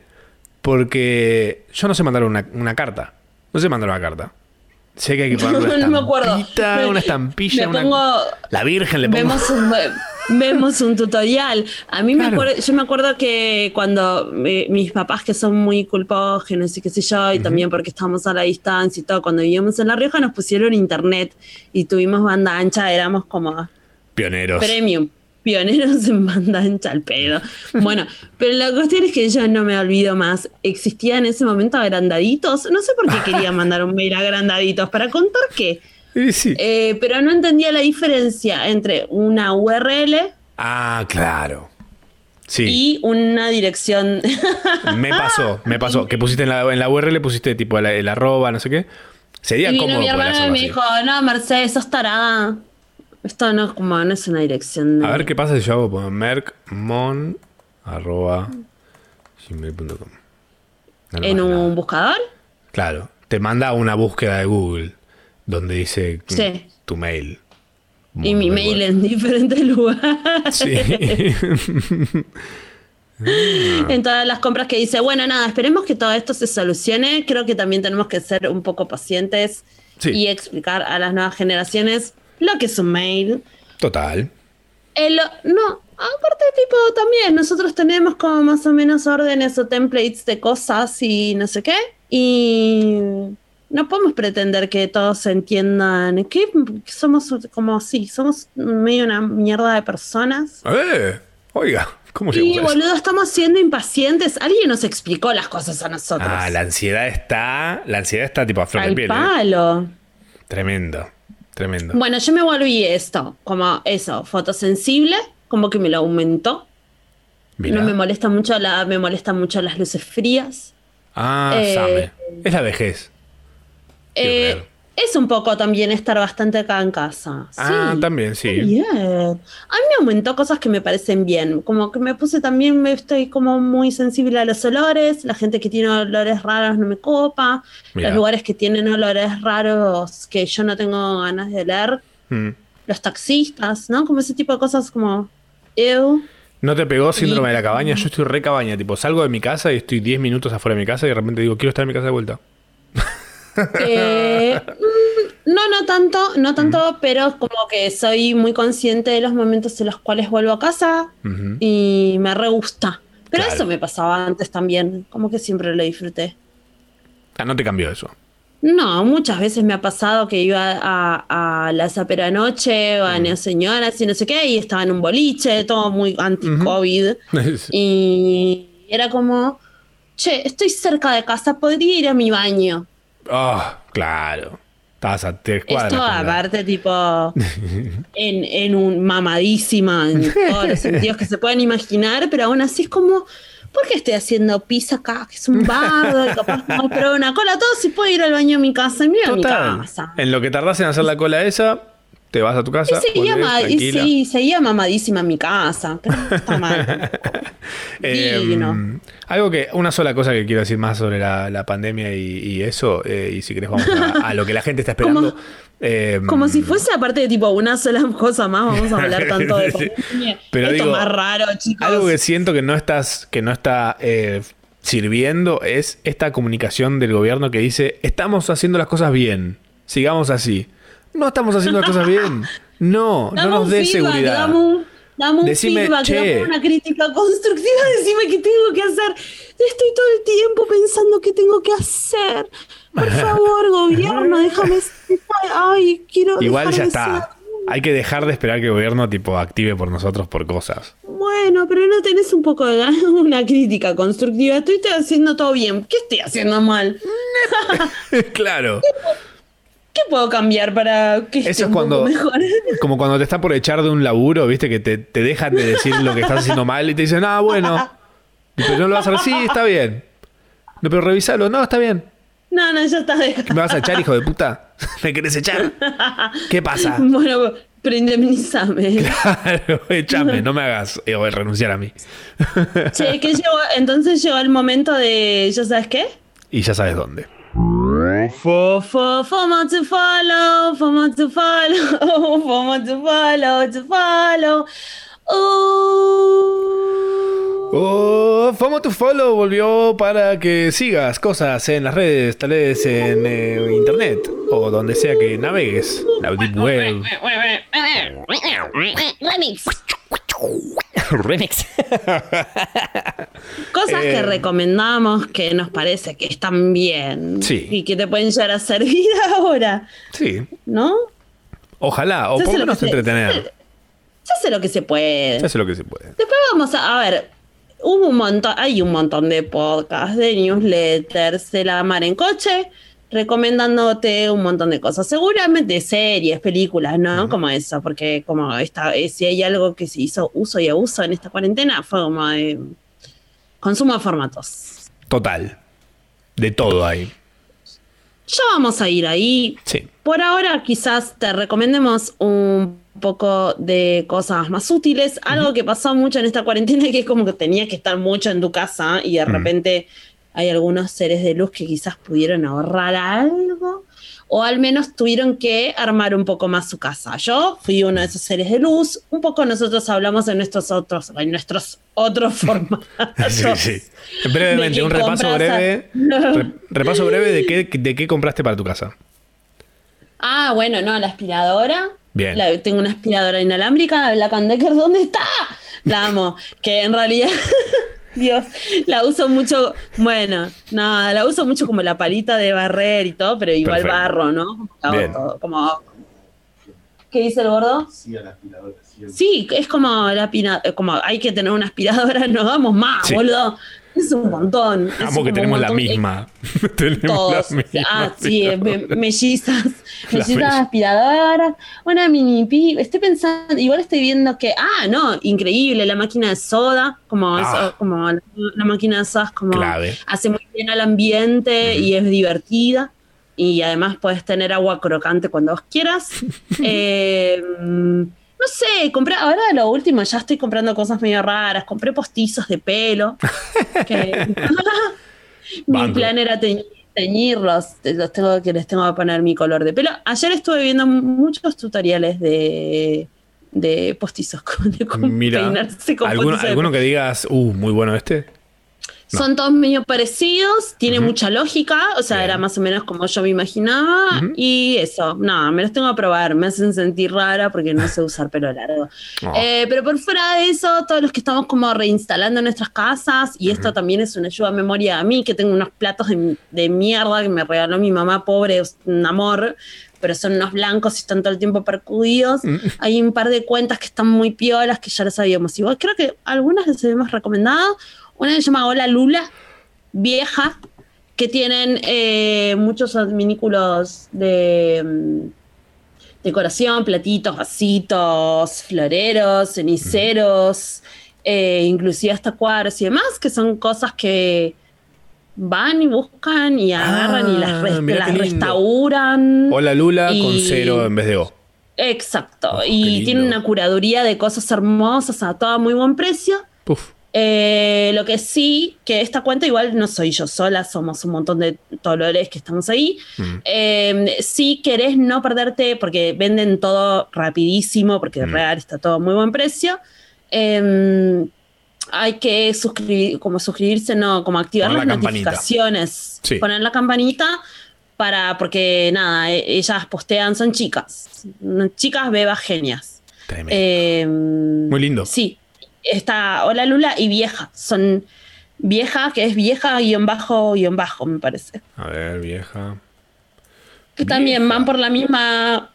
porque yo no sé mandar una, una carta. No sé mandar una carta. Sé que hay que poner una No me acuerdo. estampita, una estampilla, Me una- pongo- la Virgen le pongo. Vemos un, vemos un tutorial. A mí me acuerdo, yo me acuerdo que cuando eh, mis papás que son muy culpógenos y qué sé yo, y también porque estábamos a la distancia y todo, cuando vivíamos en La Rioja nos pusieron internet y tuvimos banda ancha, éramos como Pioneros. premium. Pioneros en banda ancha al pedo. Bueno, pero la cuestión es que yo no me olvido más. Existía en ese momento agrandaditos. No sé por qué quería mandar un mail a agrandaditos. ¿Para contar qué? Sí. Eh, pero no entendía la diferencia entre una URL Ah, claro. Sí. y una dirección. Me pasó, me pasó. Que pusiste en la, en la URL, pusiste tipo el, el arroba, no sé qué. Sería y vino cómodo mi hacerlo me así. dijo, no, Mercedes, sos tarada. Esto no es como, no es una dirección. de- A ver qué pasa si yo hago pongo mercmon arroba gmail.com. No en un buscador. Claro, te manda una búsqueda de Google donde dice Sí. tu mail. Y mi mail bueno. en diferentes lugares. Sí. en todas las compras que dice, bueno, nada, esperemos que todo esto se solucione. Creo que también tenemos que ser un poco pacientes Sí. y explicar a las nuevas generaciones lo que es un mail. Total. El- no, aparte, tipo, también nosotros tenemos como más o menos órdenes o templates de cosas y no sé qué. Y no podemos pretender que todos entiendan que somos como así, somos medio una mierda de personas. Eh, oiga, ¿cómo Y a eso? boludo, estamos siendo impacientes. Alguien nos explicó las cosas a nosotros. Ah, la ansiedad está. La ansiedad está tipo a flor de Al piel. ¿eh? palo. Tremendo. Tremendo. Bueno, yo me volví esto, como eso, fotosensible, como que me lo aumentó. No me molesta mucho la, me molestan mucho las luces frías. Ah, Eh, sabe. Es la vejez. Eh, es un poco también estar bastante acá en casa. Ah, Sí, también, sí. Bien. A mí me aumentó cosas que me parecen bien. Como que me puse también, me estoy como muy sensible a los olores. La gente que tiene olores raros no me copa. Los lugares que tienen olores raros que yo no tengo ganas de leer. Mm. Los taxistas, ¿no? Como ese tipo de cosas como. Ew. ¿No te pegó síndrome Y- de la cabaña? Yo estoy re cabaña. Tipo, salgo de mi casa y estoy 10 minutos afuera de mi casa y de repente digo, quiero estar en mi casa de vuelta. Eh, mm, no, no tanto, no tanto, pero como que soy muy consciente de los momentos en los cuales vuelvo a casa y me re gusta. Pero Claro. eso me pasaba antes también, como que siempre lo disfruté. Ah, no te cambió eso. No, muchas veces me ha pasado que iba a, a la Zapera Noche o a Neo Señoras y no sé qué, y estaba en un boliche, todo muy anti-COVID. Y era como, che, estoy cerca de casa, podría ir a mi baño. Ah, claro. Estabas a tres cuadras. Esto aparte, tipo, en, en un mamadísima, en todos los sentidos que se puedan imaginar, pero aún así es como, ¿por qué estoy haciendo pis acá? Que es un bardo, y capaz no pero una cola, todo si puedo ir al baño a mi casa, y me voy a mi Total. casa. En lo que tardás en hacer la cola esa, te vas a tu Y casa. seguía, volvés, ma- y tranquila. sí, seguía mamadísima en mi casa, está mal. Eh, algo que, una sola cosa que quiero decir más sobre la, la pandemia y, y eso, eh, y si querés vamos a, a lo que la gente está esperando. Eh, Como si fuese aparte de tipo una sola cosa más, vamos a hablar tanto de pandemia. Pero Esto digo, más raro, chicos. Algo que siento que no estás, que no está eh, sirviendo es esta comunicación del gobierno que dice estamos haciendo las cosas bien, sigamos así. No estamos haciendo las cosas bien. No, Dame no nos dé seguridad. Dame un, dame un Decime, feedback, che. dame una crítica constructiva, decime qué tengo que hacer. Estoy todo el tiempo pensando qué tengo que hacer. Por favor, gobierno, déjame. Ay, quiero. Igual ya está. Hay que dejar de esperar que el gobierno tipo active por nosotros por cosas. Bueno, pero no tenés un poco de una crítica constructiva. Estoy haciendo todo bien. ¿Qué estoy haciendo mal? claro. ¿Qué puedo cambiar para que esté Eso es un poco cuando, mejor? como cuando te están por echar de un laburo, viste, que te, te dejan de decir lo que estás haciendo mal y te dicen, ah, bueno. Pero no lo vas a hacer, sí, está bien. No, pero revisalo, no, está bien. No, no, ya está. ¿Me vas a echar, hijo de puta? ¿Me querés echar? ¿Qué pasa? Bueno, pero indemnizame. Claro, échame, no me hagas eh, renunciar a mí. Che, ¿qué llegó? Entonces llegó el momento de, ¿ya sabes qué? Y ya sabes dónde. Fo, fo, FOMO to follow, FOMO to follow, FOMO to follow, to follow. Oh. Oh, FOMO to Follow volvió para que sigas cosas en las redes, tal vez en eh, internet o donde sea que navegues, la deep web. Remix. Remix. Cosas Eh. que recomendamos que nos parece que están bien Sí. y que te pueden llegar a servir ahora, Sí, ¿no? ojalá, o por lo menos que se- entretener. Se hace lo que se puede. Se hace lo que se puede. Después vamos a, a ver, hubo un montón, hay un montón de podcasts, de newsletters, de la mar en coche, recomendándote un montón de cosas. Seguramente series, películas, ¿no? Como eso, porque como esta, eh, si hay algo que se hizo uso y abuso en esta cuarentena, fue como de consumo de formatos. Total. De todo ahí. Ya vamos a ir ahí. Sí. Por ahora quizás te recomendemos un poco de cosas más útiles. Algo que pasó mucho en esta cuarentena que es como que tenías que estar mucho en tu casa y de repente hay algunos seres de luz que quizás pudieron ahorrar algo o al menos tuvieron que armar un poco más su casa. Yo fui uno de esos seres de luz. Un poco nosotros hablamos en nuestros otros, en nuestros otros formatos. Sí, sí. Brevemente, un repaso a- breve. re- repaso breve de qué, de qué compraste para tu casa. Ah, bueno, no, la aspiradora. Bien. La- tengo una aspiradora inalámbrica de Black and Decker. ¿Dónde está? La amo. Que en realidad, Dios, la uso mucho. Bueno, nada, la uso mucho como la palita de barrer y todo, pero igual Perfecto. barro, ¿no? Como, hago Bien. todo, como- ¿Qué dice el gordo? Sí, a la aspiradora. Sí, es como la pina- como hay que tener una aspiradora, no damos más, Sí. boludo. Es un montón. Amo que tenemos la montón. misma. tenemos Todos. la misma. Ah, sí, eh, me- mellizas. Mellizas mella. aspiradoras. Una mini pi. Estoy pensando, igual estoy viendo que. Ah, no, increíble. La máquina de soda. Como, Ah. eso, como la, la máquina de soda es como. Clave. Hace muy bien al ambiente y es divertida. Y además puedes tener agua crocante cuando vos quieras. Eh, no sé, compré, ahora lo último, ya estoy comprando cosas medio raras. Compré postizos de pelo. que- mi plan era teñir- teñirlos. Los tengo que les tengo que poner mi color de pelo. Ayer estuve viendo muchos tutoriales de, de postizos con, de Mira, peinarse con ¿alguno, alguno que digas, uh, muy bueno este? No. son todos medio parecidos, tiene mucha lógica, o sea, Bien. era más o menos como yo me imaginaba. Ujú. Y eso, nada, me los tengo que probar, me hacen sentir rara porque no sé usar pelo largo. Oh. Eh, pero por fuera de eso, todos los que estamos como reinstalando nuestras casas, y esto también es una ayuda a memoria a mí, que tengo unos platos de, de mierda que me regaló mi mamá pobre, un amor. Pero son unos blancos y están todo el tiempo percudidos. Mm. Hay un par de cuentas que están muy piolas que ya las habíamos. Igual creo que algunas les habíamos recomendado. Una se llama Hola Lula, vieja, que tienen eh, muchos adminículos de mm, decoración, platitos, vasitos, floreros, ceniceros, eh, inclusive hasta cuadros y demás, que son cosas que van y buscan y agarran y las, Ah, las restauran. Hola Lula con cero en vez de O. Exacto. Oh, y tiene una curaduría de cosas hermosas a todo muy buen precio. Puf. Eh, lo que sí, que esta cuenta igual no soy yo sola, somos un montón de dolores que estamos ahí. Mm. Eh, si querés no perderte, porque venden todo rapidísimo, porque Mm. real está todo a muy buen precio. eh, hay que suscribir, como suscribirse, no, como activar Poner las la notificaciones. Sí. Poner la campanita para, porque nada, e- ellas postean, son chicas. Chicas bebas genias. Eh, Muy lindo. Sí. Está Hola Lula y Vieja. Son vieja, que es vieja guion bajo guion bajo, me parece. A ver, vieja. Que también van por la misma.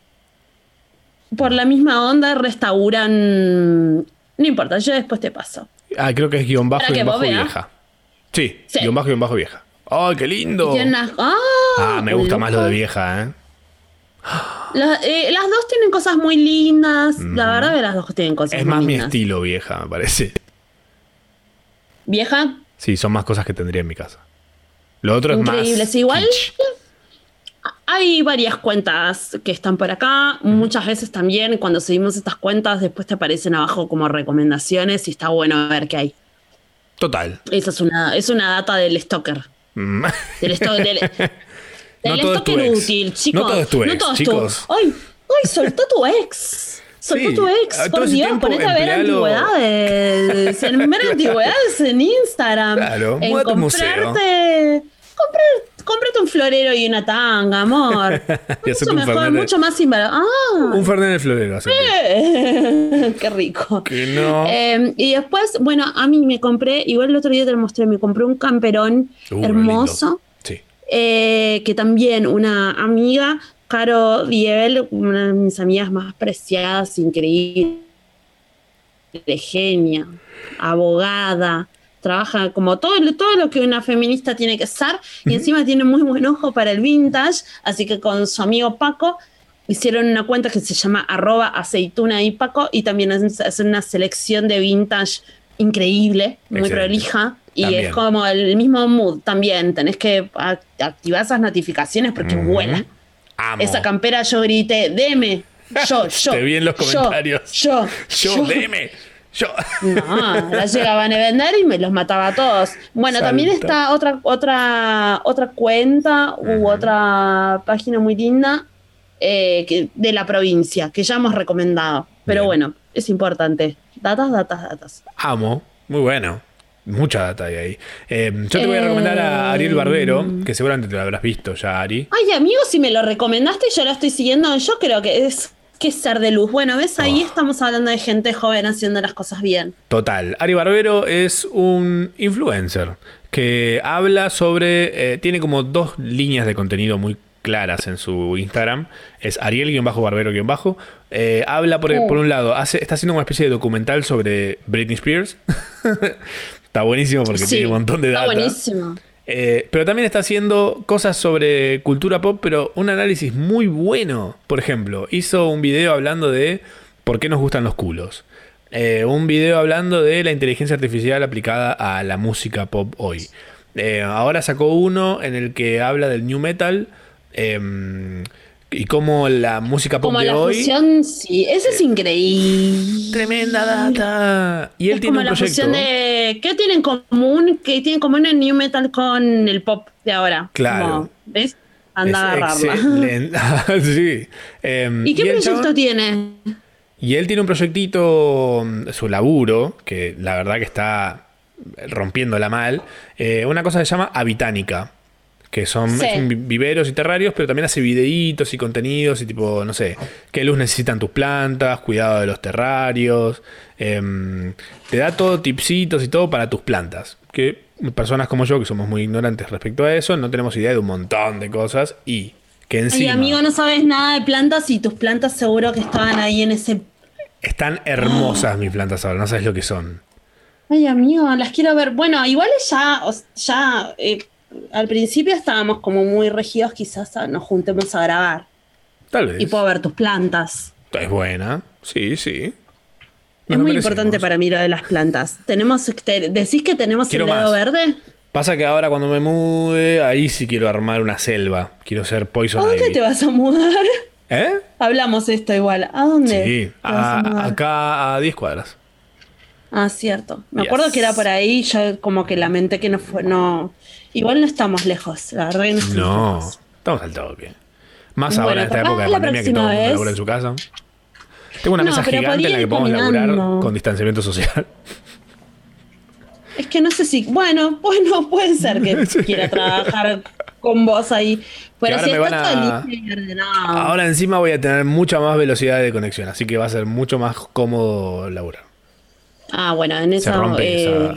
Por la misma onda, restauran. No importa, yo después te paso. Ah, creo que es guion bajo, guion bajo vieja. Sí, Sí. guion bajo, guion bajo vieja. ¡Ay, qué lindo! ¡Ah! Ah, me gusta más lo de vieja, ¿eh? Eh, las dos tienen cosas muy lindas. La Ujú. verdad que las dos tienen cosas Es muy más mi lindas. estilo vieja, me parece. Vieja, Sí, son más cosas que tendría en mi casa. Lo otro es más. Increíbles. Igual- kitsch. Hay varias cuentas que están por acá. Muchas veces también cuando seguimos estas cuentas después te aparecen abajo como recomendaciones y está bueno ver qué hay. Total. Esa es una, es una data del stalker. Mm. Del, sto- del, del No todo es tu ex. útil, chicos. No todo es tu ex, todo es chicos. ¡Ay! ¡Ay! Soltó tu ex. Soltó Sí, tu ex. a todo Por Dios, ponete a ver antigüedades. En ver antigüedades en Instagram. Claro, en un museo. comprarte. comprar- Cómprate un florero y una tanga, amor. Mucho mejor, mucho más invalor. Ah, Un el florero. hacete. qué rico. Que no. Eh, y después, bueno, a mí me compré, igual el otro día te lo mostré, me compré un camperón Uh, hermoso. Eh, que también una amiga, Caro Diebel, una de mis amigas más preciadas, increíble, genia, abogada, trabaja como todo, lo- todo lo que una feminista tiene que ser y encima tiene muy buen ojo para el vintage, así que con su amigo Paco hicieron una cuenta que se llama arroba aceituna y Paco y también hacen una selección de vintage increíble, muy prolija. Y También. es como el mismo mood también. Tenés que activar esas notificaciones porque Ujú. vuela. Amo. Esa campera yo grité, deme. Yo, yo. Te vi en los yo, comentarios. Yo, Yo, deme. Yo. No, la llegaban a vender y me los mataba a todos. Bueno, Salta. también está otra, otra, otra cuenta u otra página muy linda eh, que- de la provincia que ya hemos recomendado. Pero Bien. bueno, es importante. Datas, datas, datas. Amo. Muy bueno. Mucha data hay ahí. Eh, yo te voy a recomendar a Ariel Barbero, que seguramente te lo habrás visto ya, Ari. Ay, amigo, si me lo recomendaste yo lo estoy siguiendo, yo creo que es que es ser de luz. Bueno, ves, ahí Oh. estamos hablando de gente joven haciendo las cosas bien. Total. Ari Barbero es un influencer que habla sobre. eh, tiene como dos líneas de contenido muy claras en su Instagram. Es Ariel-Barbero-Bajo. Eh, habla por, Oh. por un lado, hace, está haciendo una especie de documental sobre Britney Spears. está buenísimo porque Sí, tiene un montón de está data. buenísimo. Eh, pero también está haciendo cosas sobre cultura pop, pero un análisis muy bueno. Por ejemplo, hizo un video hablando de por qué nos gustan los culos. Eh, un video hablando de la inteligencia artificial aplicada a la música pop hoy. Eh, ahora sacó uno en el que habla del new metal eh, y cómo la música pop Como de la hoy. fusión, sí, eso es increíble. Tremenda data. Y él es tiene como un la proyecto. fusión de. ¿Qué tienen en común? ¿Qué tienen en común el new metal con el pop de ahora? Claro. Como, ¿Ves? Anda a agarrarla. sí. Eh, ¿Y qué el proyecto chabón- tiene? Y él tiene un proyectito, mm, su laburo, que la verdad que está rompiéndola mal. eh, una cosa que se llama Habitánica. Que son, Sí. viveros y terrarios, pero también hace videitos y contenidos y tipo, no sé, qué luz necesitan tus plantas, cuidado de los terrarios. em, te da todo tipsitos y todo para tus plantas. Que personas como yo, que somos muy ignorantes respecto a eso, no tenemos idea de un montón de cosas y que Ay, encima amigo, no sabes nada de plantas y tus plantas seguro que estaban ahí en ese. están hermosas mis plantas ahora, no sabes lo que son. Ay, amigo, las quiero ver. Bueno, igual ya, ya eh, al principio estábamos como muy regidos, quizás a- nos juntemos a grabar Tal vez. y puedo ver tus plantas. Es buena. Sí, sí. Es Nos muy merecemos. importante para mí lo de las plantas. Tenemos, te- decís que tenemos Quiero el dedo más. verde. Pasa que ahora cuando me mude, ahí sí quiero armar una selva. Quiero ser ¿A Poison dónde Ivy. te vas a mudar? ¿Eh? Hablamos esto igual. ¿A dónde? Sí. a A- acá a 10 cuadras. Ah, cierto. Me Yes. acuerdo que era por ahí, yo como que lamenté que no fue, no. Igual no estamos lejos, la verdad que no estamos No. lejos. Estamos al toque. Más Bueno, ahora en esta época de la pandemia que todo el mundo labura en su casa. Tengo una No, mesa gigante en la que podemos laburar con distanciamiento social. Es que no sé si, bueno, bueno, puede ser que Sí. quiera trabajar con vos ahí. Pero ahora si me está van a- y ordenado. Ahora encima voy a tener mucha más velocidad de conexión, así que va a ser mucho más cómodo laburar. Ah, bueno, en eso. Se rompe eh, esa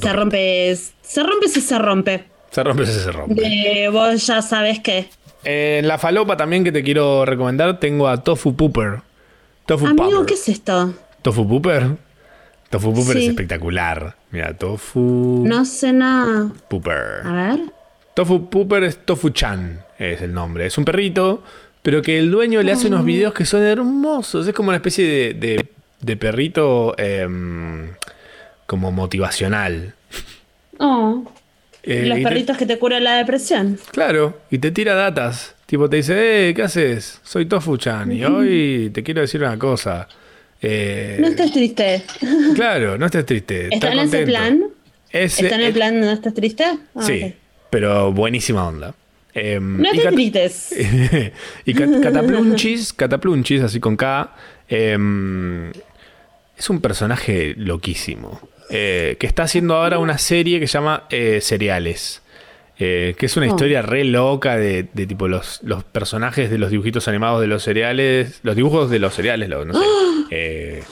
se rompe. Se rompe si se rompe. Se rompe, se rompe. Vos ya sabes que. En la falopa también que te quiero recomendar tengo a Tofu Pooper. Tofu Amigo. ¿qué es esto? ¿Tofu Pooper? Tofu Pooper Sí. es espectacular. Mira, Tofu No sé nada. Pooper. A ver. Tofu Pooper es Tofu Chan, es el nombre. Es un perrito, pero que el dueño le hace unos videos que son hermosos. Es como una especie de, de- de perrito em, como motivacional. Oh. Eh, los te- perritos que te curan la depresión. Claro, y te tira datas. Tipo, te dice, eh, ¿qué haces? Soy Tofu-chan y hoy te quiero decir una cosa. Eh, No estés triste. Claro, no estés triste. ¿Está en ese plan? Ese- ¿Está en el plan no estás triste? Ah, Sí, pero buenísima onda. Em, No cat- tristes. y Cat- Cataplunchis, Cataplunchis, así con K, em, es un personaje loquísimo. Eh, que está haciendo ahora una serie que se llama eh, Cereales. eh, que es una Oh. historia re loca de, de tipo los, los personajes de los dibujitos animados de los cereales. Los dibujos de los cereales, no sé. eh,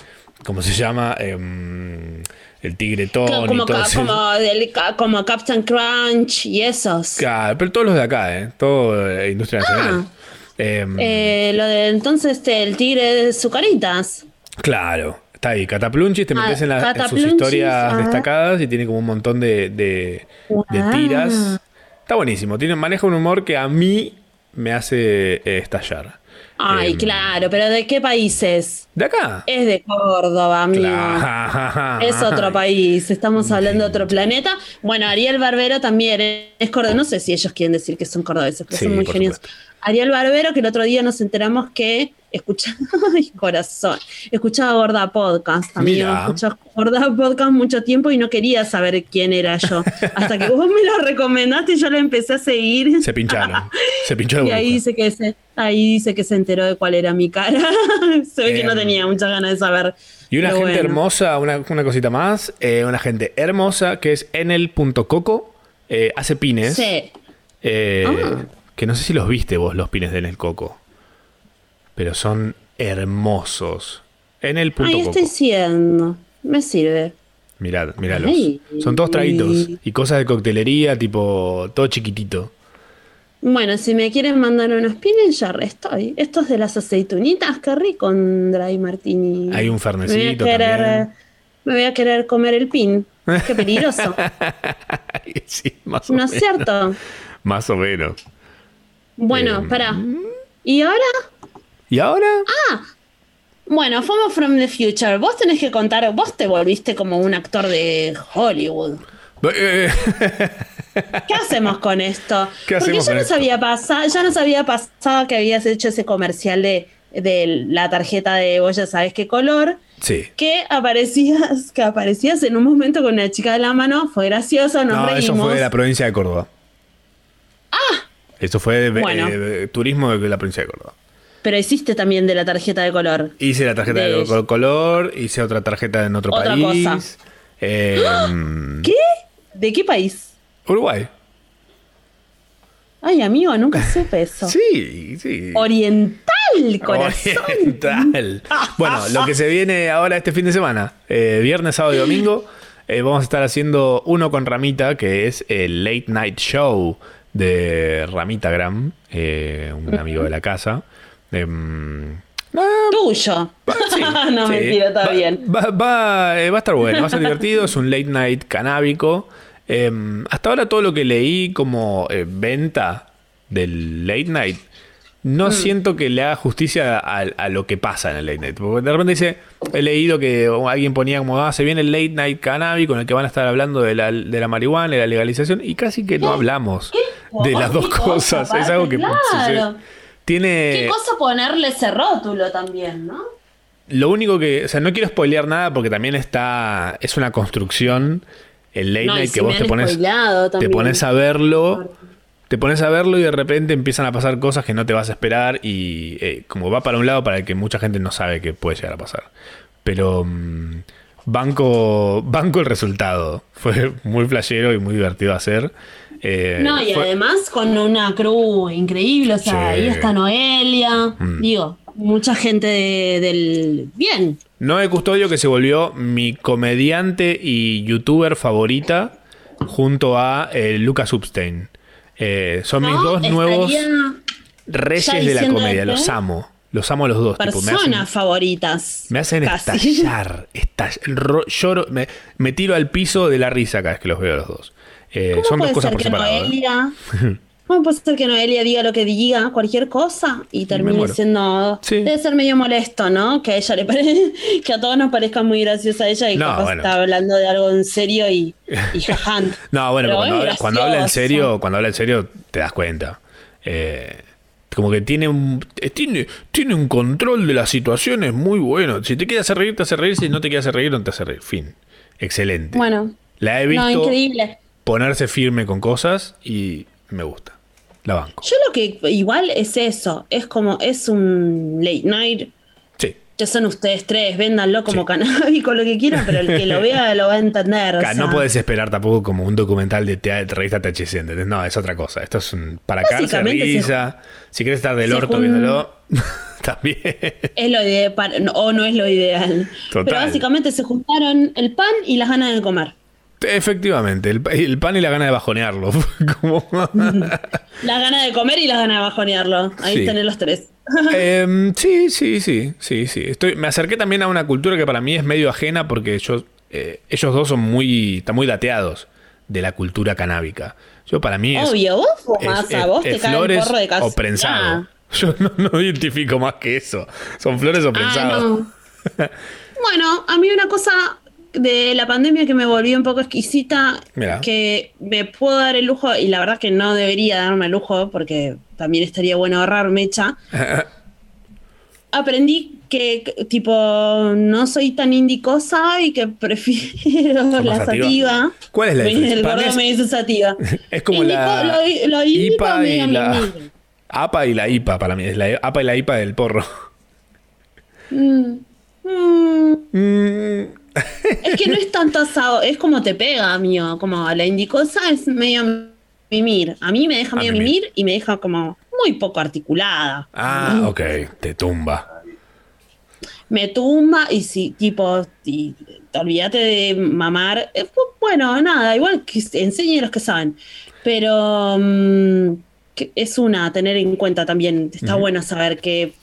¿Cómo se llama? Em, el tigre Tony. como, todo ese- como, del- como Captain Crunch y esos. Claro, pero todos los de acá, ¿eh? Todo industria nacional. Em, lo de entonces este, el tigre de Zucaritas. Claro, está ahí. Cataplunchis, te Ah, metes en, la- en sus historias destacadas y tiene como un montón de, de- tiras. Está buenísimo. Tiene, maneja un humor que a mí me hace eh, estallar. Ay, Em, claro, pero ¿de qué países? ¿De acá? Es de Córdoba, amigo. Claro. Es otro país, estamos hablando de otro planeta. Bueno, Ariel Barbero también es cordobés. No sé si ellos quieren decir que son cordobeses, pero Sí, son muy genios. Ariel Barbero, que el otro día nos enteramos que escuchaba, ay, corazón, escuchaba Gorda Podcast, amigo. Mira. Escuchaba Gorda Podcast mucho tiempo y no quería saber quién era yo. Hasta que vos me lo recomendaste y yo lo empecé a seguir. Se pincharon. Se pinchó de Y ahí dice que se, ahí dice que se enteró de cuál era mi cara. se ve que no Em, tenía muchas ganas de saber. Y una Pero gente bueno. hermosa, una, una cosita más. eh, una gente hermosa que es enel.coco. eh, hace pines. Sí. eh, Ah. Que no sé si los viste vos, los pines de Enel Coco. Pero son hermosos. Enel.coco. Ahí estoy siendo. Me sirve. Mirad, míralos. Ay. Son todos traguitos. Y cosas de coctelería, tipo, todo chiquitito. Bueno, si me quieren mandar unos pines, ya estoy. Estos de las aceitunitas, qué rico, dry martini. Hay un me fernecito querer, también. me voy a querer comer el pin. Qué peligroso. sí, más o ¿No es cierto? Más o menos. Bueno, Eh, pará. ¿Y ahora? ¿Y ahora? Ah. Bueno, Fomo from the Future. Vos tenés que contar, vos te volviste como un actor de Hollywood. ¿Qué hacemos con esto? ¿Qué Porque ya nos había pasado, ya nos había pasado que habías hecho ese comercial de, de la tarjeta de vos ya sabes qué color, sí. que aparecías, que aparecías en un momento con una chica de la mano, fue gracioso, nos No, reímos. eso fue de la provincia de Córdoba. Ah. Eso fue de, Bueno. eh, de turismo de la provincia de Córdoba. Pero hiciste también de la tarjeta de color. Hice la tarjeta de, De- col- color, hice otra tarjeta en otro Otra país. cosa. Eh, ¿Qué? ¿De qué país? Uruguay. Ay, amigo, nunca supe eso. Sí, sí. Oriental, corazón. Oriental. Bueno, lo que se viene ahora este fin de semana, eh, viernes, sábado y domingo, eh, vamos a estar haciendo uno con Ramita, que es el Late Night Show de Ramitagram, eh, un amigo de la casa. Em, Tuyo. sí, no, sí. mentira, está Va- bien. Va, va- va a estar bueno, va a ser divertido, es un late night canábico. Em, hasta ahora todo lo que leí como eh, venta del late night, Mm. no siento que le haga justicia a, a lo que pasa en el late night. Porque de repente dice, he leído que alguien ponía como, ah, se viene el late night canábico en el que van a estar hablando de la, de la marihuana y la legalización, y casi que no hablamos de las dos ¿Qué cosa, cosas. es algo que sucede. Claro. Tiene... Qué cosa ponerle ese rótulo también, ¿no? Lo único que, o sea, no quiero spoilear nada porque también está, es una construcción, el late No, night que vos te pones, te pones a verlo, te pones a verlo y de repente empiezan a pasar cosas que no te vas a esperar y eh, como va para un lado para el que mucha gente no sabe que puede llegar a pasar. Pero mm, banco, banco el resultado. Fue muy flashero y muy divertido hacer. Eh, No, y fue- además con una crew increíble, o sea, Sí. Mm. ahí está Noelia, digo, mucha gente de- del bien. Noé Custodio que se volvió mi comediante y youtuber favorita junto a eh, Lucas Upstein. Eh, son mis dos nuevos reyes de la comedia. Los amo. Los amo a los dos. tipo, me personas hacen, favoritas. me hacen casi. estallar. estall- ro- lloro, me, me tiro al piso de la risa cada vez que los veo a los dos. Eh, ¿Cómo son dos cosas ser por que separado. Noelia, ¿Cómo puede ser que Noelia diga lo que diga, cualquier cosa, y termine siendo. Sí. Debe ser medio molesto, ¿no? Que a ella le pare- que a todos nos parezca muy graciosa ella y No, capaz bueno. está hablando de algo en serio y, y jajando. No, bueno, Pero cuando, habla, cuando habla en serio, cuando habla en serio, te das cuenta. Eh, como que tiene un, eh, tiene, tiene un control de las situaciones muy bueno. Si te quiere hacer reír, te hace reír. Si no te quiere hacer reír, no te hace reír. Fin. Excelente. Bueno, La he no, visto increíble. ponerse firme con cosas y me gusta. La banco. Yo lo que igual es eso, es como, es un late night. Sí. Ya son ustedes tres, véndanlo como Sí. canábico, lo que quieran, pero el que lo vea lo va a entender. o Acá no sea. puedes esperar tampoco como un documental de tea- de revista THC, ¿entendés? No, es otra cosa. Esto es un para cagarse de Básicamente se- risa. Si quieres estar del orto viéndolo, también. Es lo ideal, o no es lo ideal. Total. Pero básicamente se juntaron el pan y las ganas de comer. Efectivamente, el, el pan y la gana de bajonearlo. Como- La gana de comer y la gana de bajonearlo. Ahí Sí. tenés los tres. Em, sí, sí, sí, sí, sí. Estoy, me acerqué también a una cultura que para mí es medio ajena porque yo, eh, ellos dos son muy, están muy dateados de la cultura canábica. Yo para mí es, Obvio, vos fumás, es- a vos es te cae el porro de casa. o prensado. Yo no, no identifico más que eso. Son flores o Ah, prensado. no. Bueno, a mí una cosa de la pandemia que me volvió un poco exquisita, Mira. que me puedo dar el lujo, y la verdad que no debería darme el lujo, porque también estaría bueno ahorrar mecha. Aprendí que, tipo, no soy tan indicosa y que prefiero ¿Sos la sativa? sativa. ¿Cuál es la diferencia? El gordo es- me dice sativa. Es como Indico- la lo, lo IPA y la. APA y la IPA para mí. Es la APA y la IPA del porro. Mm. Mm. Mm, Es que no es tanto asado, es como te pega, amigo. Como la indicosa es medio mimir. A mí me deja Ah, medio mimir. mimir y me deja como muy poco articulada. Ah, ok, te tumba. Me tumba y si, tipo, y, olvídate de mamar. eh, bueno, nada, igual que se- enseñe los que saben. Pero mm, es una a tener en cuenta también. Está bueno saber que.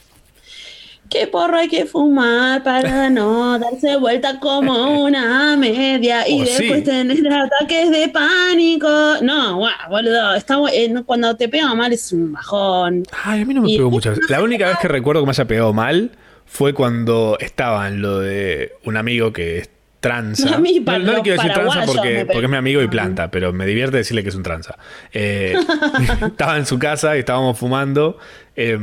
¿Qué porro hay que fumar para no darse vuelta como una media y Oh, sí. después tener ataques de pánico? No, guau, boludo. Está, eh, no, cuando te pega mal es un bajón. Ay, a mí no me Y- pegó muchas veces. La única vez que recuerdo que me haya pegado mal fue cuando estaba en lo de un amigo que es tranza. A mí, no, para no le los quiero decir tranza porque, porque es mi amigo y planta, pero me divierte decirle que es un tranza. Eh, estaba en su casa y estábamos fumando eh,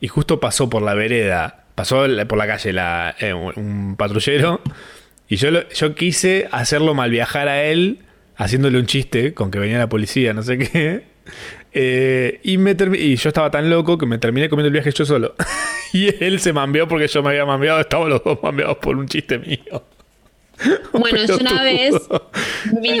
y justo pasó por la vereda, pasó por la calle la, eh, un patrullero y yo, lo- yo quise hacerlo mal viajar a él haciéndole un chiste con que venía la policía, no sé qué. Eh, y, me y yo estaba tan loco que me terminé comiendo el viaje yo solo. y él se mambeó porque yo me había mambeado. Estábamos los dos mambeados por un chiste mío. Bueno, yo una vez vi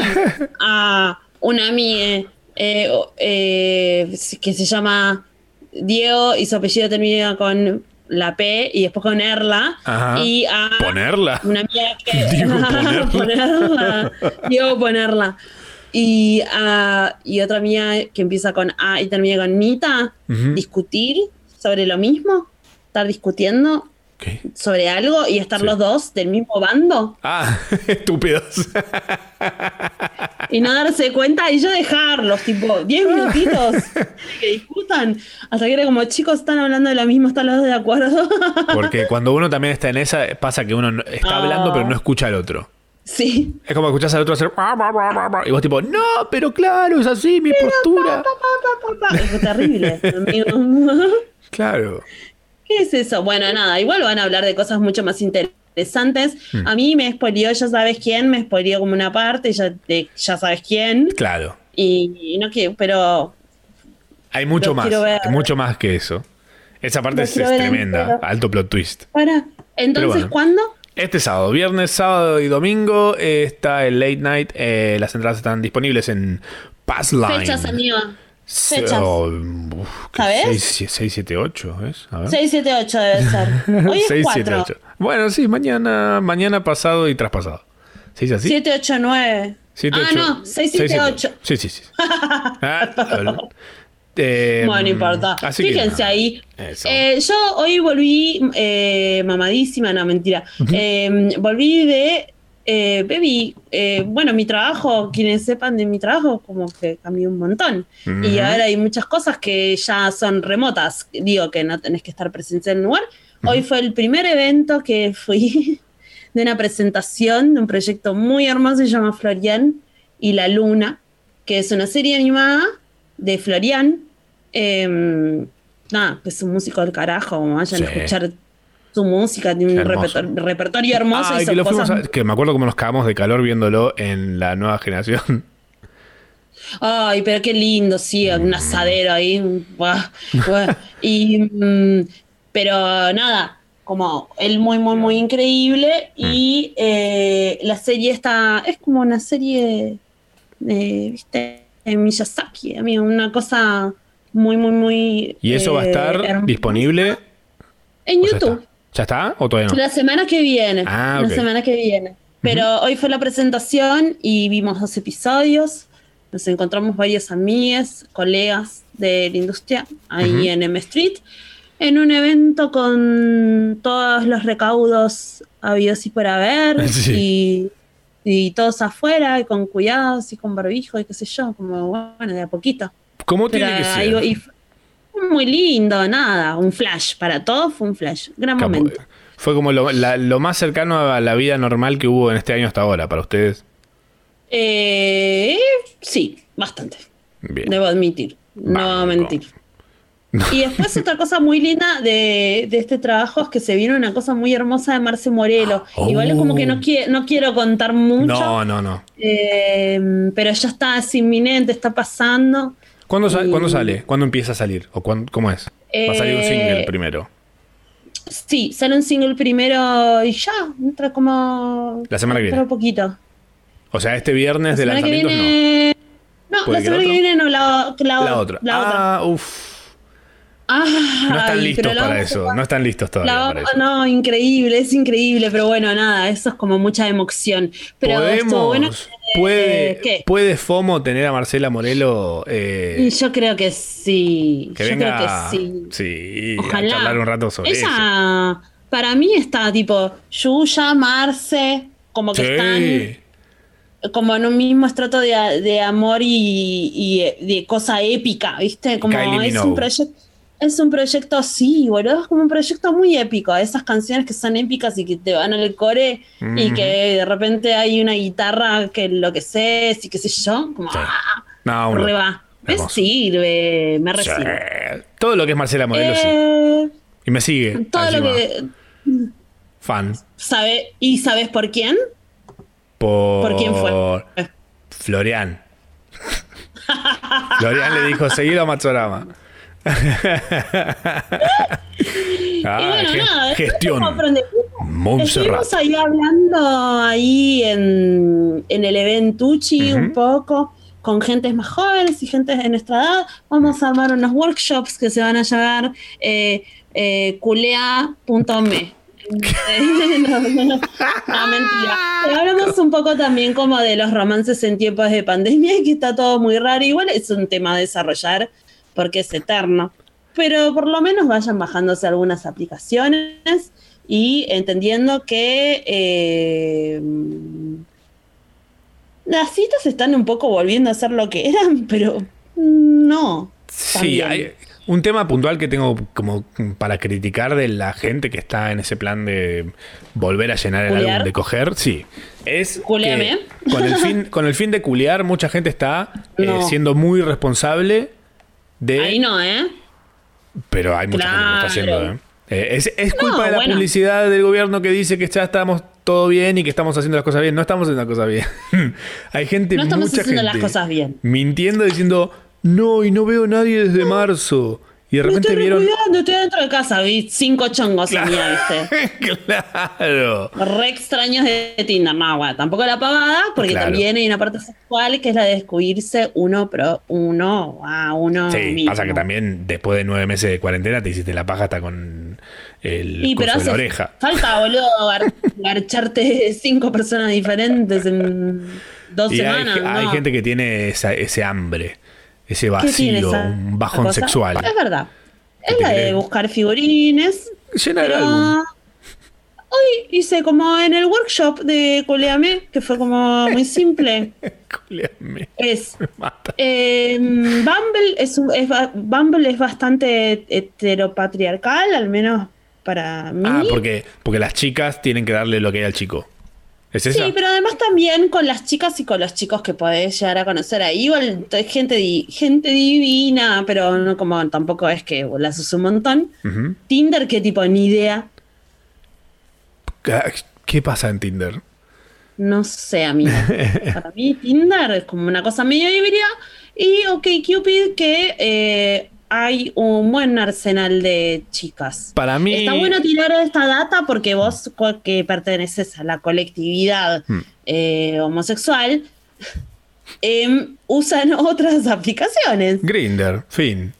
a una amiga eh, o- eh, que se llama Diego y su apellido termina con la P y después con Erla. Ajá. Y a ¿Ponerla? una amiga que. Diego, ponerla. ponerla. Diego ponerla. Y, a- y otra amiga que empieza con A y termina con Nita. Ujú. Discutir sobre lo mismo. Estar discutiendo Sobre algo y estar Sí. los dos del mismo bando. Ah, estúpidos. Y no darse cuenta y yo dejarlos, tipo, 10 minutitos que discutan. Hasta que era como, chicos, están hablando de lo mismo, están los dos de acuerdo. Porque cuando uno también está en esa, pasa que uno no- está Ah. hablando pero no escucha al otro. sí. Es como escuchás al otro hacer... Y vos tipo, no, pero claro, es así mi postura. Es terrible. amigo. Claro. ¿Qué es eso? Bueno, nada, igual van a hablar de cosas mucho más interesantes. A mí me spoileó, ya sabes quién, me spoileó como una parte, ya, de, ya sabes quién. Claro. Y, y no quiero, pero Hay mucho más. Hay mucho más que eso. Esa parte es, tremenda. entero. Alto plot twist. para. Entonces, bueno. ¿cuándo? Este sábado, viernes, sábado y domingo eh, está el late night. eh, las entradas están disponibles en Passline. Fechas, amigo. Fechas. oh, uf. ¿Sabes? 6, 6, 7, 8, ¿ves? A ver. 678 debe ser. Hoy es 6, 7, 4. 8. Bueno, sí, mañana, mañana pasado y traspasado. ¿Se dice así? 789. 7, ah, 8. no, 678. Sí, sí, sí. Ah. Eh, Bueno, no importa. así que Fíjense ahí. Eh, yo hoy volví eh, mamadísima, no, mentira. Eh, volví de. Eh, baby, eh, bueno, mi trabajo, quienes sepan de mi trabajo, como que cambió un montón. Y ahora hay muchas cosas que ya son remotas. Digo que no tenés que estar presencial en el lugar. Hoy fue el primer evento que fui de una presentación de un proyecto muy hermoso que se llama Florian y la Luna, que es una serie animada de Florian. Eh, nada, que es un músico del carajo, como vayan Sí. a escuchar su música, tiene un repertor- repertorio hermoso Ay, y que, lo fuimos cosas a- que me acuerdo cómo nos cagamos de calor viéndolo en la nueva generación. Ay, pero qué lindo, sí, un asadero ahí. buah, buah. Y, mm, pero nada, como él muy, muy, muy increíble. Y eh, la serie está, es como una serie de, viste, de Miyazaki, amigo, una cosa muy, muy, muy. Y eso va a eh, estar hermosa. disponible. en YouTube. ¿Ya está o todavía no? La semana que viene. Ah, La semana que viene. Pero hoy fue la presentación y vimos dos episodios. Nos encontramos varios amigas, colegas de la industria ahí en M Street, en un evento con todos los recaudos habidos y por haber, Sí. y, y todos afuera, y con cuidados, y con barbijo, y qué sé yo, como bueno, de a poquito. ¿Cómo Pero tiene que ahí- ser? y muy lindo, nada, un flash, para todos fue un flash, gran Capo- momento. Fue como lo, la- lo más cercano a la vida normal que hubo en este año hasta ahora, para ustedes. Eh, sí, bastante. Bien. Debo admitir, no Banco. mentir. Y después otra cosa muy linda de, de este trabajo es que se vino una cosa muy hermosa de Marce Morelo. Oh. Igual es como que no, quie- no quiero contar mucho, No, no, no. eh, pero ya está, es inminente, está pasando. ¿Cuándo, sa- Y- ¿cuándo sale? ¿Cuándo empieza a salir? ¿O cuándo- cómo es? Va a salir un Eh, single primero. Sí, sale un single primero y ya, entra como... La semana que viene. poquito. O sea, este viernes de La que lanzamientos viene... No, ¿Puede la semana que viene no, la, la, no. La otra. la otra. ah, uff. Ay, No están listos para a- eso. No están listos todavía la- para eso. no, increíble, es increíble, pero bueno, nada, eso es como mucha emoción. Pero Podemos. bueno. Puede, ¿qué? ¿Puede FOMO tener a Marcela Morelo eh, Yo creo que sí. que yo venga creo que sí. sí, a Ojalá. charlar un rato sobre eso? Ella, para mí está tipo Yuya, Marce, como que Sí. están como en un mismo estrato de, de amor y, y de cosa épica, ¿viste? Como Kylie es un proyecto. Es un proyecto, sí, boludo, es como un proyecto muy épico. Esas canciones que son épicas y que te van al core y que de repente hay una guitarra que lo que sé, y qué sé yo, como Sí. ¡ah! No, un re va. Me sirve, me Sí. recibe. Todo lo que es Marcela Morelo, sí. Eh, Y me sigue. todo lo que Fan. sabe y sabes por quién Por, por quién fue Florian. Florian le dijo, seguilo a Matsorama. y Ah, bueno ge- nada gestión. Montserrat. estuvimos ahí hablando ahí en, en el eventuchi un poco con gentes más jóvenes y gentes de nuestra edad vamos a armar unos workshops que se van a llamar eh, eh, culea.me no, no, no, mentira. Pero hablamos un poco también como de los romances en tiempos de pandemia y que está todo muy raro. Igual es un tema a desarrollar porque es eterno. Pero por lo menos vayan bajándose algunas aplicaciones y entendiendo que eh, las citas están un poco volviendo a ser lo que eran, pero no. Sí, también. hay un tema puntual que tengo como para criticar de la gente que está en ese plan de volver a llenar el álbum de coger, sí. Es que con el fin con el fin de culear mucha gente está eh, siendo muy responsable de Ahí no, ¿eh? pero hay mucha gente que lo está haciendo. ¿eh? Eh, es, es culpa No, de la bueno. publicidad del gobierno que dice que ya estamos todo bien y que estamos haciendo las cosas bien. No estamos haciendo las cosas bien. Hay gente, No estamos mucha haciendo las gente cosas bien. Mintiendo diciendo, no, y no veo a nadie desde marzo. Y de Me repente estoy vieron. cuidando, estoy dentro de casa, vi cinco chongos en mí, ¿viste? claro. Re extraños de Tinder, no, bueno, tampoco la pavada, porque Claro. también hay una parte sexual que es la de descubrirse uno pro uno a uno Sí, mismo. pasa que también después de nueve meses de cuarentena te hiciste la paja hasta con el Y pero de la oreja. falta, boludo, gar- garcharte cinco personas diferentes en dos Y hay, semanas. hay no. gente que tiene esa- ese hambre, ese ¿Qué tiene vacío, un bajón cosa? sexual. Es verdad. ¿Qué Es la de buscar figurines. Llena Pero álbum. hoy hice como en el workshop de Coleame, que fue como muy simple. Culeame, Es me mata. eh, Bumble es, es Bumble es bastante heteropatriarcal, al menos para mí. Ah, porque, porque las chicas tienen que darle lo que hay al chico. ¿Es esa? Sí, pero además también con las chicas y con los chicos que podés llegar a conocer ahí. Igual es gente, di- gente divina, pero no como tampoco es que las uso un montón. Tinder, qué tipo, ni idea. Ah, ¿Qué pasa en Tinder? No sé, amigo. Para mí Tinder es como una cosa medio híbrida. Y OK Cupid que eh, hay un buen arsenal de chicas. Para mí. Está bueno tirar esta data porque vos co- que perteneces a la colectividad Hmm. eh, homosexual em, usan otras aplicaciones. Grinder, fin.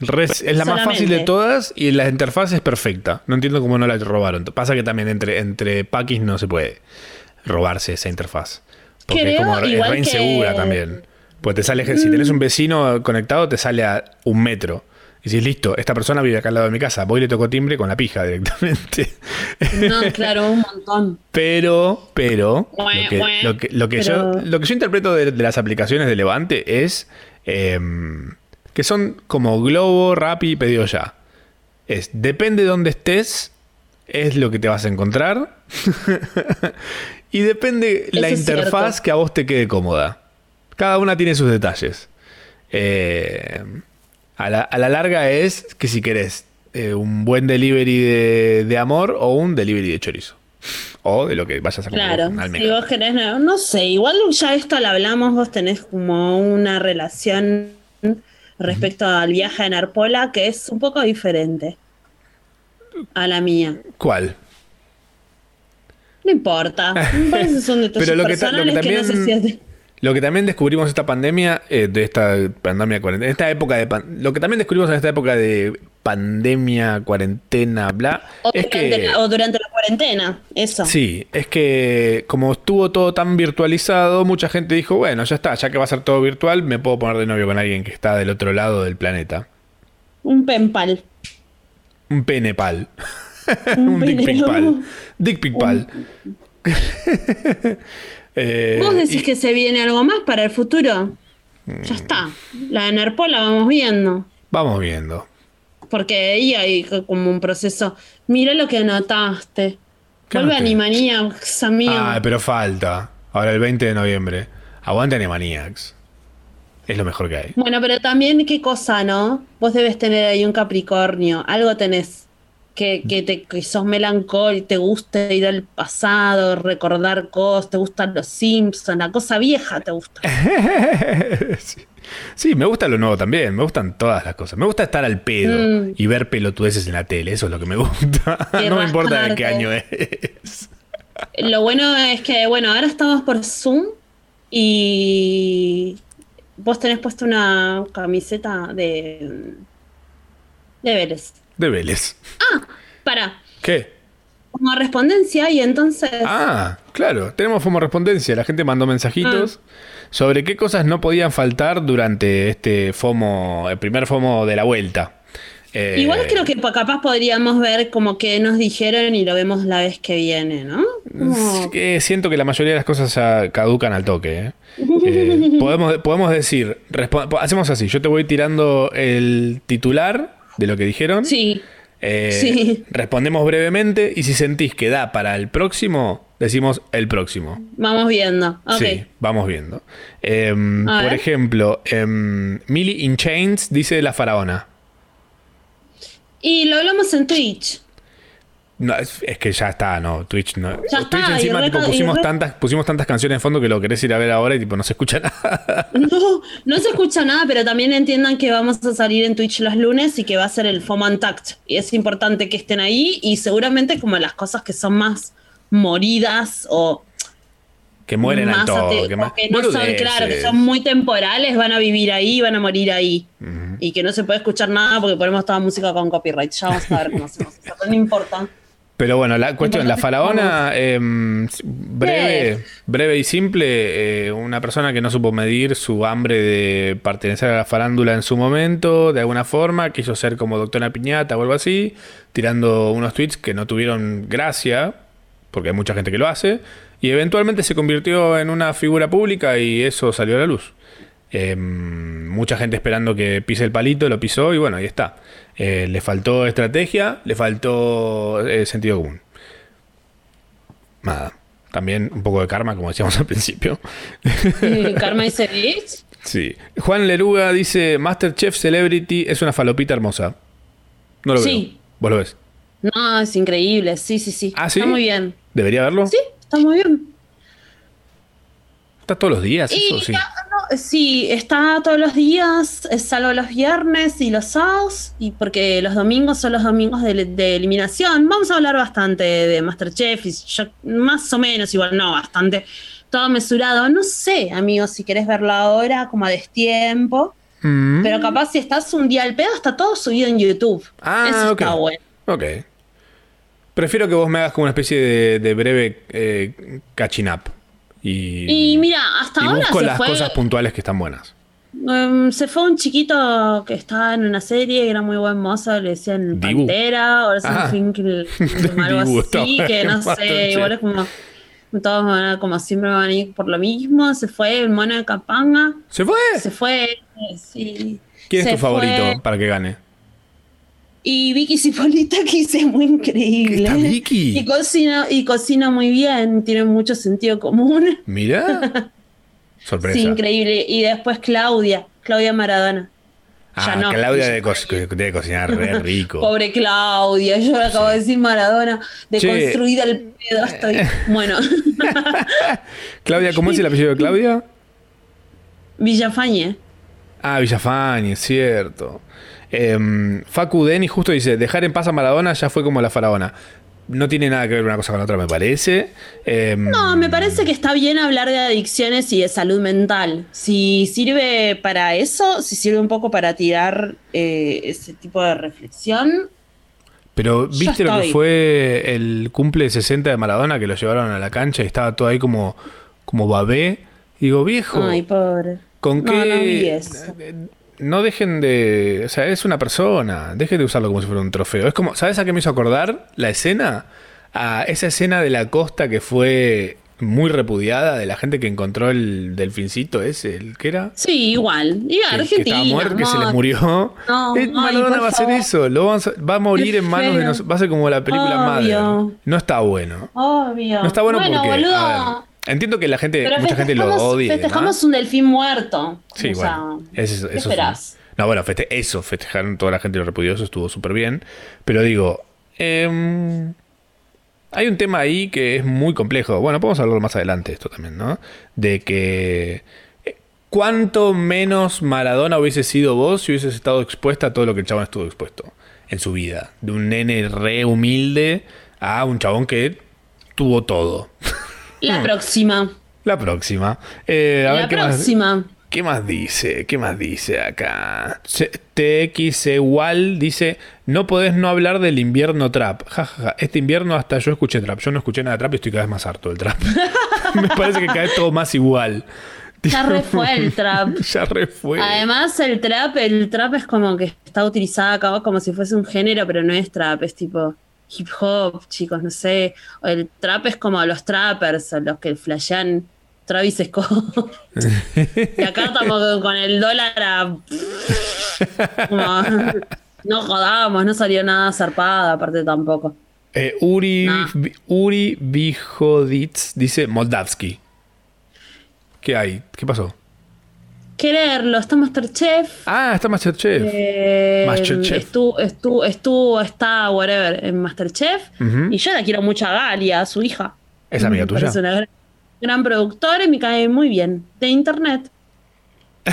Res- es la más fácil de todas y la interfaz es perfecta. No entiendo cómo no la robaron. Pasa que también entre, entre paquis no se puede. robarse esa interfaz. Porque es, como, es re insegura que- Mm. también. Pues te sale, si tenés un vecino conectado, te sale a un metro. Y dices, listo, esta persona vive acá al lado de mi casa. Voy y le toco timbre con la pija directamente. No, claro, un montón. Pero, pero, lo que, lo que, lo que yo, lo que yo interpreto de, de las aplicaciones de Levante es em, que son como Globo, Rappi y Pedido Ya. Es, depende de dónde estés, es lo que te vas a encontrar. y depende la Eso interfaz cierto. que a vos te quede cómoda. Cada una tiene sus detalles. Eh, a, la, a la larga es que si querés eh, un buen delivery de, de amor o un delivery de chorizo. O de lo que vayas a comer. Claro, si vos querés, no, no sé, igual ya esto lo hablamos, vos tenés como una relación respecto al viaje a Narpola que es un poco diferente a la mía. ¿Cuál? No importa, me parece que son detalles Pero lo que lo que que, no sé si también- es de- Lo que también descubrimos esta pandemia, eh, de esta pandemia cuarentena, esta época de pan- lo que también descubrimos en esta época de pandemia, cuarentena, bla, o, es durante que la, o durante la cuarentena, eso. sí, es que como estuvo todo tan virtualizado, mucha gente dijo, bueno, ya está, ya que va a ser todo virtual, me puedo poner de novio con alguien que está del otro lado del planeta. Un penpal. Un penepal. Un un dick pic pene- pal. Dick pic pal. Eh, ¿Vos decís y- que se viene algo más para el futuro? Mm. Ya está. La de Narpol la vamos viendo. Vamos viendo. Porque ahí hay como un proceso. Mira lo que anotaste. ¿Qué Vuelve? Animaniacs, amigo. Ah, pero falta. Ahora el 20 de noviembre. Aguante Animaniacs. Es lo mejor que hay. Bueno, pero también qué cosa, ¿no? Vos debes tener ahí un Capricornio. Algo tenés. Que, que, te, que sos melancólico, te gusta ir al pasado, recordar cosas, te gustan los Simpsons, la cosa vieja te gusta. sí. Sí, me gusta lo nuevo también. Me gustan todas las cosas. Me gusta estar al pedo Mm. y ver pelotudeces en la tele. Eso es lo que me gusta. No me importa de qué año es. Lo bueno es que, bueno, ahora estamos por Zoom y vos tenés puesto una camiseta de, de Vélez. De Vélez. Para, ¿Qué? como respondencia y entonces... Ah, claro. Tenemos FOMO Respondencia. La gente mandó mensajitos sobre qué cosas no podían faltar durante este FOMO, el primer FOMO de la vuelta. Eh, Igual creo que pa- capaz podríamos ver como que nos dijeron y lo vemos la vez que viene, ¿no? Como- Eh, siento que la mayoría de las cosas ya caducan al toque. ¿eh? Eh, podemos, podemos decir, hacemos así, yo te voy tirando el titular de lo que dijeron. Sí, Eh, sí. Respondemos brevemente y si sentís que da para el próximo, decimos el próximo. vamos viendo. Sí, vamos viendo. Em, por ver. ejemplo, em, Millie in Chains dice la faraona. Y lo hablamos en Twitch. No, es, es que ya está, no. Twitch no. Ya Twitch está, encima tipo, pusimos tantas, pusimos tantas canciones de fondo que lo querés ir a ver ahora y tipo no se escucha nada. No, no se escucha nada, pero también entiendan que vamos a salir en Twitch los lunes y que va a ser el FOMO Untact. Y es importante que estén ahí y seguramente como las cosas que son más moridas o que mueren al ate- que que no son, claro, que son muy temporales, van a vivir ahí, van a morir ahí. Y que no se puede escuchar nada porque ponemos toda música con copyright. Ya vamos a ver cómo hacemos eso, no importa. Pero bueno, la cuestión, la faraona, em, breve, breve y simple, eh, una persona que no supo medir su hambre de pertenecer a la farándula en su momento, de alguna forma, quiso ser como doctora piñata o algo así, tirando unos tweets que no tuvieron gracia, porque hay mucha gente que lo hace, y eventualmente se convirtió en una figura pública y eso salió a la luz. Em, mucha gente esperando que pise el palito, lo pisó y bueno, ahí está. Eh, le faltó estrategia, le faltó eh, sentido común. Nada. También un poco de karma, como decíamos al principio. Karma dice bitch. Sí. Juan Leruga dice: Masterchef Celebrity es una falopita hermosa. No lo Sí. veo. ¿Vos lo ves? No, es increíble. Sí, sí, sí. ¿Ah, sí? Está muy bien. ¿Debería verlo? Sí, está muy bien. ¿Está todos los días Y eso? Sí. ya, no, sí, está todos los días, eh, salvo los viernes y los sábados, y porque los domingos son los domingos de, de eliminación. Vamos a hablar bastante de Masterchef, y yo- más o menos, igual no, bastante, todo mesurado. No sé, amigos, si querés verlo ahora, como a destiempo, Mm. pero capaz si estás un día al pedo, está todo subido en YouTube. Ah, Eso está bueno. Ok. Prefiero que vos me hagas como una especie de, de breve eh, catching up. Y, Y mira, hasta y ahora busco se las fue, cosas puntuales que están buenas. em, se fue un chiquito que estaba en una serie, era muy buen mozo, le decían Dibu. Pantera, o Ah. Finkel, algo Dibu, así, que no sé, igual es como, todos van a- como siempre van a ir por lo mismo, se fue el mono de Capanga, ¿Se fue? se fue, sí. ¿Quién es se tu favorito fue. para que gane? Y Vicky Cipolita que es muy increíble. ¿Está Vicky? Y cocina, y cocina muy bien, tiene mucho sentido común. Mira. Sorpresa. Sí, increíble. Y después Claudia, Claudia Maradona. Ah, Ya no. Claudia debe, co- debe cocinar re rico. Pobre Claudia, yo le acabo de decir Maradona, de Che. construida el pedo estoy. Bueno, Claudia, ¿cómo es el apellido de Claudia? Villafañe. Ah, Villafañe, cierto. Em, Facu Deni justo dice, dejar en paz a Maradona ya fue como la faraona. No tiene nada que ver una cosa con la otra, me parece. Em, No, me parece que está bien hablar de adicciones y de salud mental. Si sirve para eso, si sirve un poco para tirar eh, ese tipo de reflexión, Pero viste lo que fue el cumple 60 de Maradona que lo llevaron a la cancha y estaba todo ahí como, como babé. Digo, viejo, ay, pobre. ¿con No, qué? no. No dejen de. O sea, es una persona. Dejen de usarlo como si fuera un trofeo. Es como. ¿Sabes a qué me hizo acordar la escena? A esa escena de la costa que fue muy repudiada de la gente que encontró el delfincito ese, el que era. Sí, igual. Que- que, Argentina. estaba muerto, que se les murió. No, Eh, Maradona va a hacer eso. Lo vamos a- va a morir en manos de feo. nos- Va a ser como la película Obvio. madre. No está bueno. Obvio. No está bueno, porque. boludo. a ver, entiendo que la gente, pero mucha gente lo odia. Festejamos un delfín muerto. Sí, O sea, bueno. Eso, ¿qué eso esperás? No, bueno, feste- eso, festejaron toda la gente lo repudió, eso estuvo súper bien. Pero digo, em, hay un tema ahí que es muy complejo. Bueno, podemos hablar más adelante esto también, ¿no? De que eh, cuánto menos Maradona hubiese sido vos si hubieses estado expuesta a todo lo que el chabón estuvo expuesto en su vida. De un nene re humilde a un chabón que tuvo todo. La próxima. La próxima. Eh, a La ver qué más- próxima. ¿Qué más dice? ¿Qué más dice acá? TX igual dice, no podés no hablar del invierno trap. Ja, ja, ja. Este invierno hasta yo escuché trap. Yo no escuché nada de trap y estoy cada vez más harto del trap. Me parece que cada vez todo más igual. Ya re fue el trap. ya re fue. Además, el trap, el trap es como que está utilizado acá como si fuese un género, pero no es trap, es tipo hip hop, chicos, no sé. El trap es como los trappers, los que flashean Travis Scott. y acá estamos con- el dólar a. como- no jodamos, no salió nada zarpada, aparte tampoco. Eh, Uri, No. Uri Bijoditz dice Moldavsky. ¿Qué hay? ¿Qué pasó? Quererlo, está Masterchef. Ah, está Masterchef. Eh, Masterchef. Estuvo, estuvo, estuvo, está, whatever, en Masterchef. Ujú. Y yo la quiero mucho a Galia, a su hija. ¿Es amiga tuya? parece una gran, gran productora y me cae muy bien. De internet.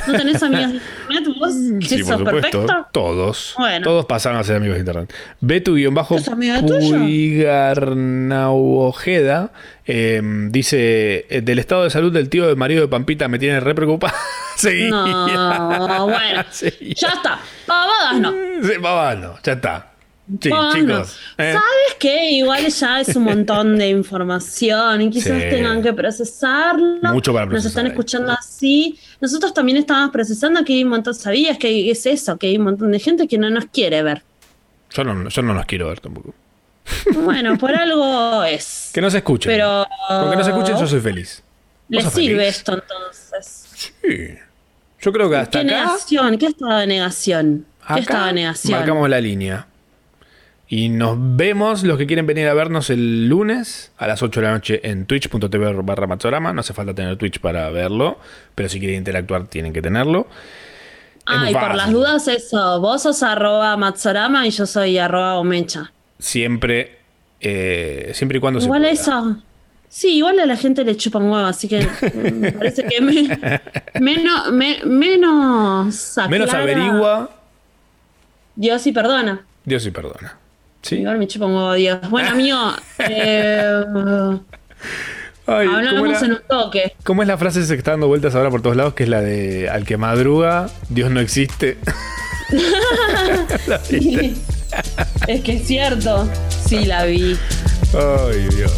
¿No tenés amigas de internet vos? ¿Que Sí, por sos supuesto. perfecto? Todos. Bueno. Todos pasaron a ser amigos de internet. Betu-bajo ¿Es amiga tuya? Puigarnau Ojeda eh, dice: eh, Del estado de salud del tío del marido de Pampita me tiene re preocupado. sí. No, bueno. Sí. Ya está. Pavadas no. Sí, papá, no, ya está. Sí, chicos. eh. ¿Sabes qué? Igual ya es un montón de información y quizás Sí. tengan que procesarlo. Mucho para Nos procesar están ahí. escuchando así. Nosotros también estábamos procesando que hay un montón, ¿sabías que es eso? Que hay un montón de gente que no nos quiere ver. Yo, no, yo no los quiero ver tampoco. Bueno, por algo es. Que no se escuchen. Pero- Con que no se escuchen, yo soy feliz. ¿Vos ¿Les sirve feliz? esto entonces? Sí. Yo creo que hasta ¿Qué acá. negación? ¿Qué estado de negación? ¿Qué Acá estado de negación? marcamos la línea. Y nos vemos los que quieren venir a vernos el lunes a las 8 de la noche en twitch.tv barra Matsorama. No hace falta tener Twitch para verlo, pero si quieren interactuar tienen que tenerlo. Ah, y por las dudas eso, vos sos arroba Matsorama y yo soy arroba Omecha. Siempre, eh, siempre y cuando Igual se eso. Sí, igual a la gente le chupa un huevo, así que me parece que me- menos, me- menos Menos averigua, Dios y perdona. Dios sí perdona. ¿Sí? Igual me chupa un Dios. Bueno, amigo, eh, Ay, ¿cómo, hablamos en un toque. ¿Cómo es la frase que está dando vueltas ahora por todos lados? Que es la de al que madruga, Dios no existe. Es que es cierto. Sí, la vi. Ay, Dios.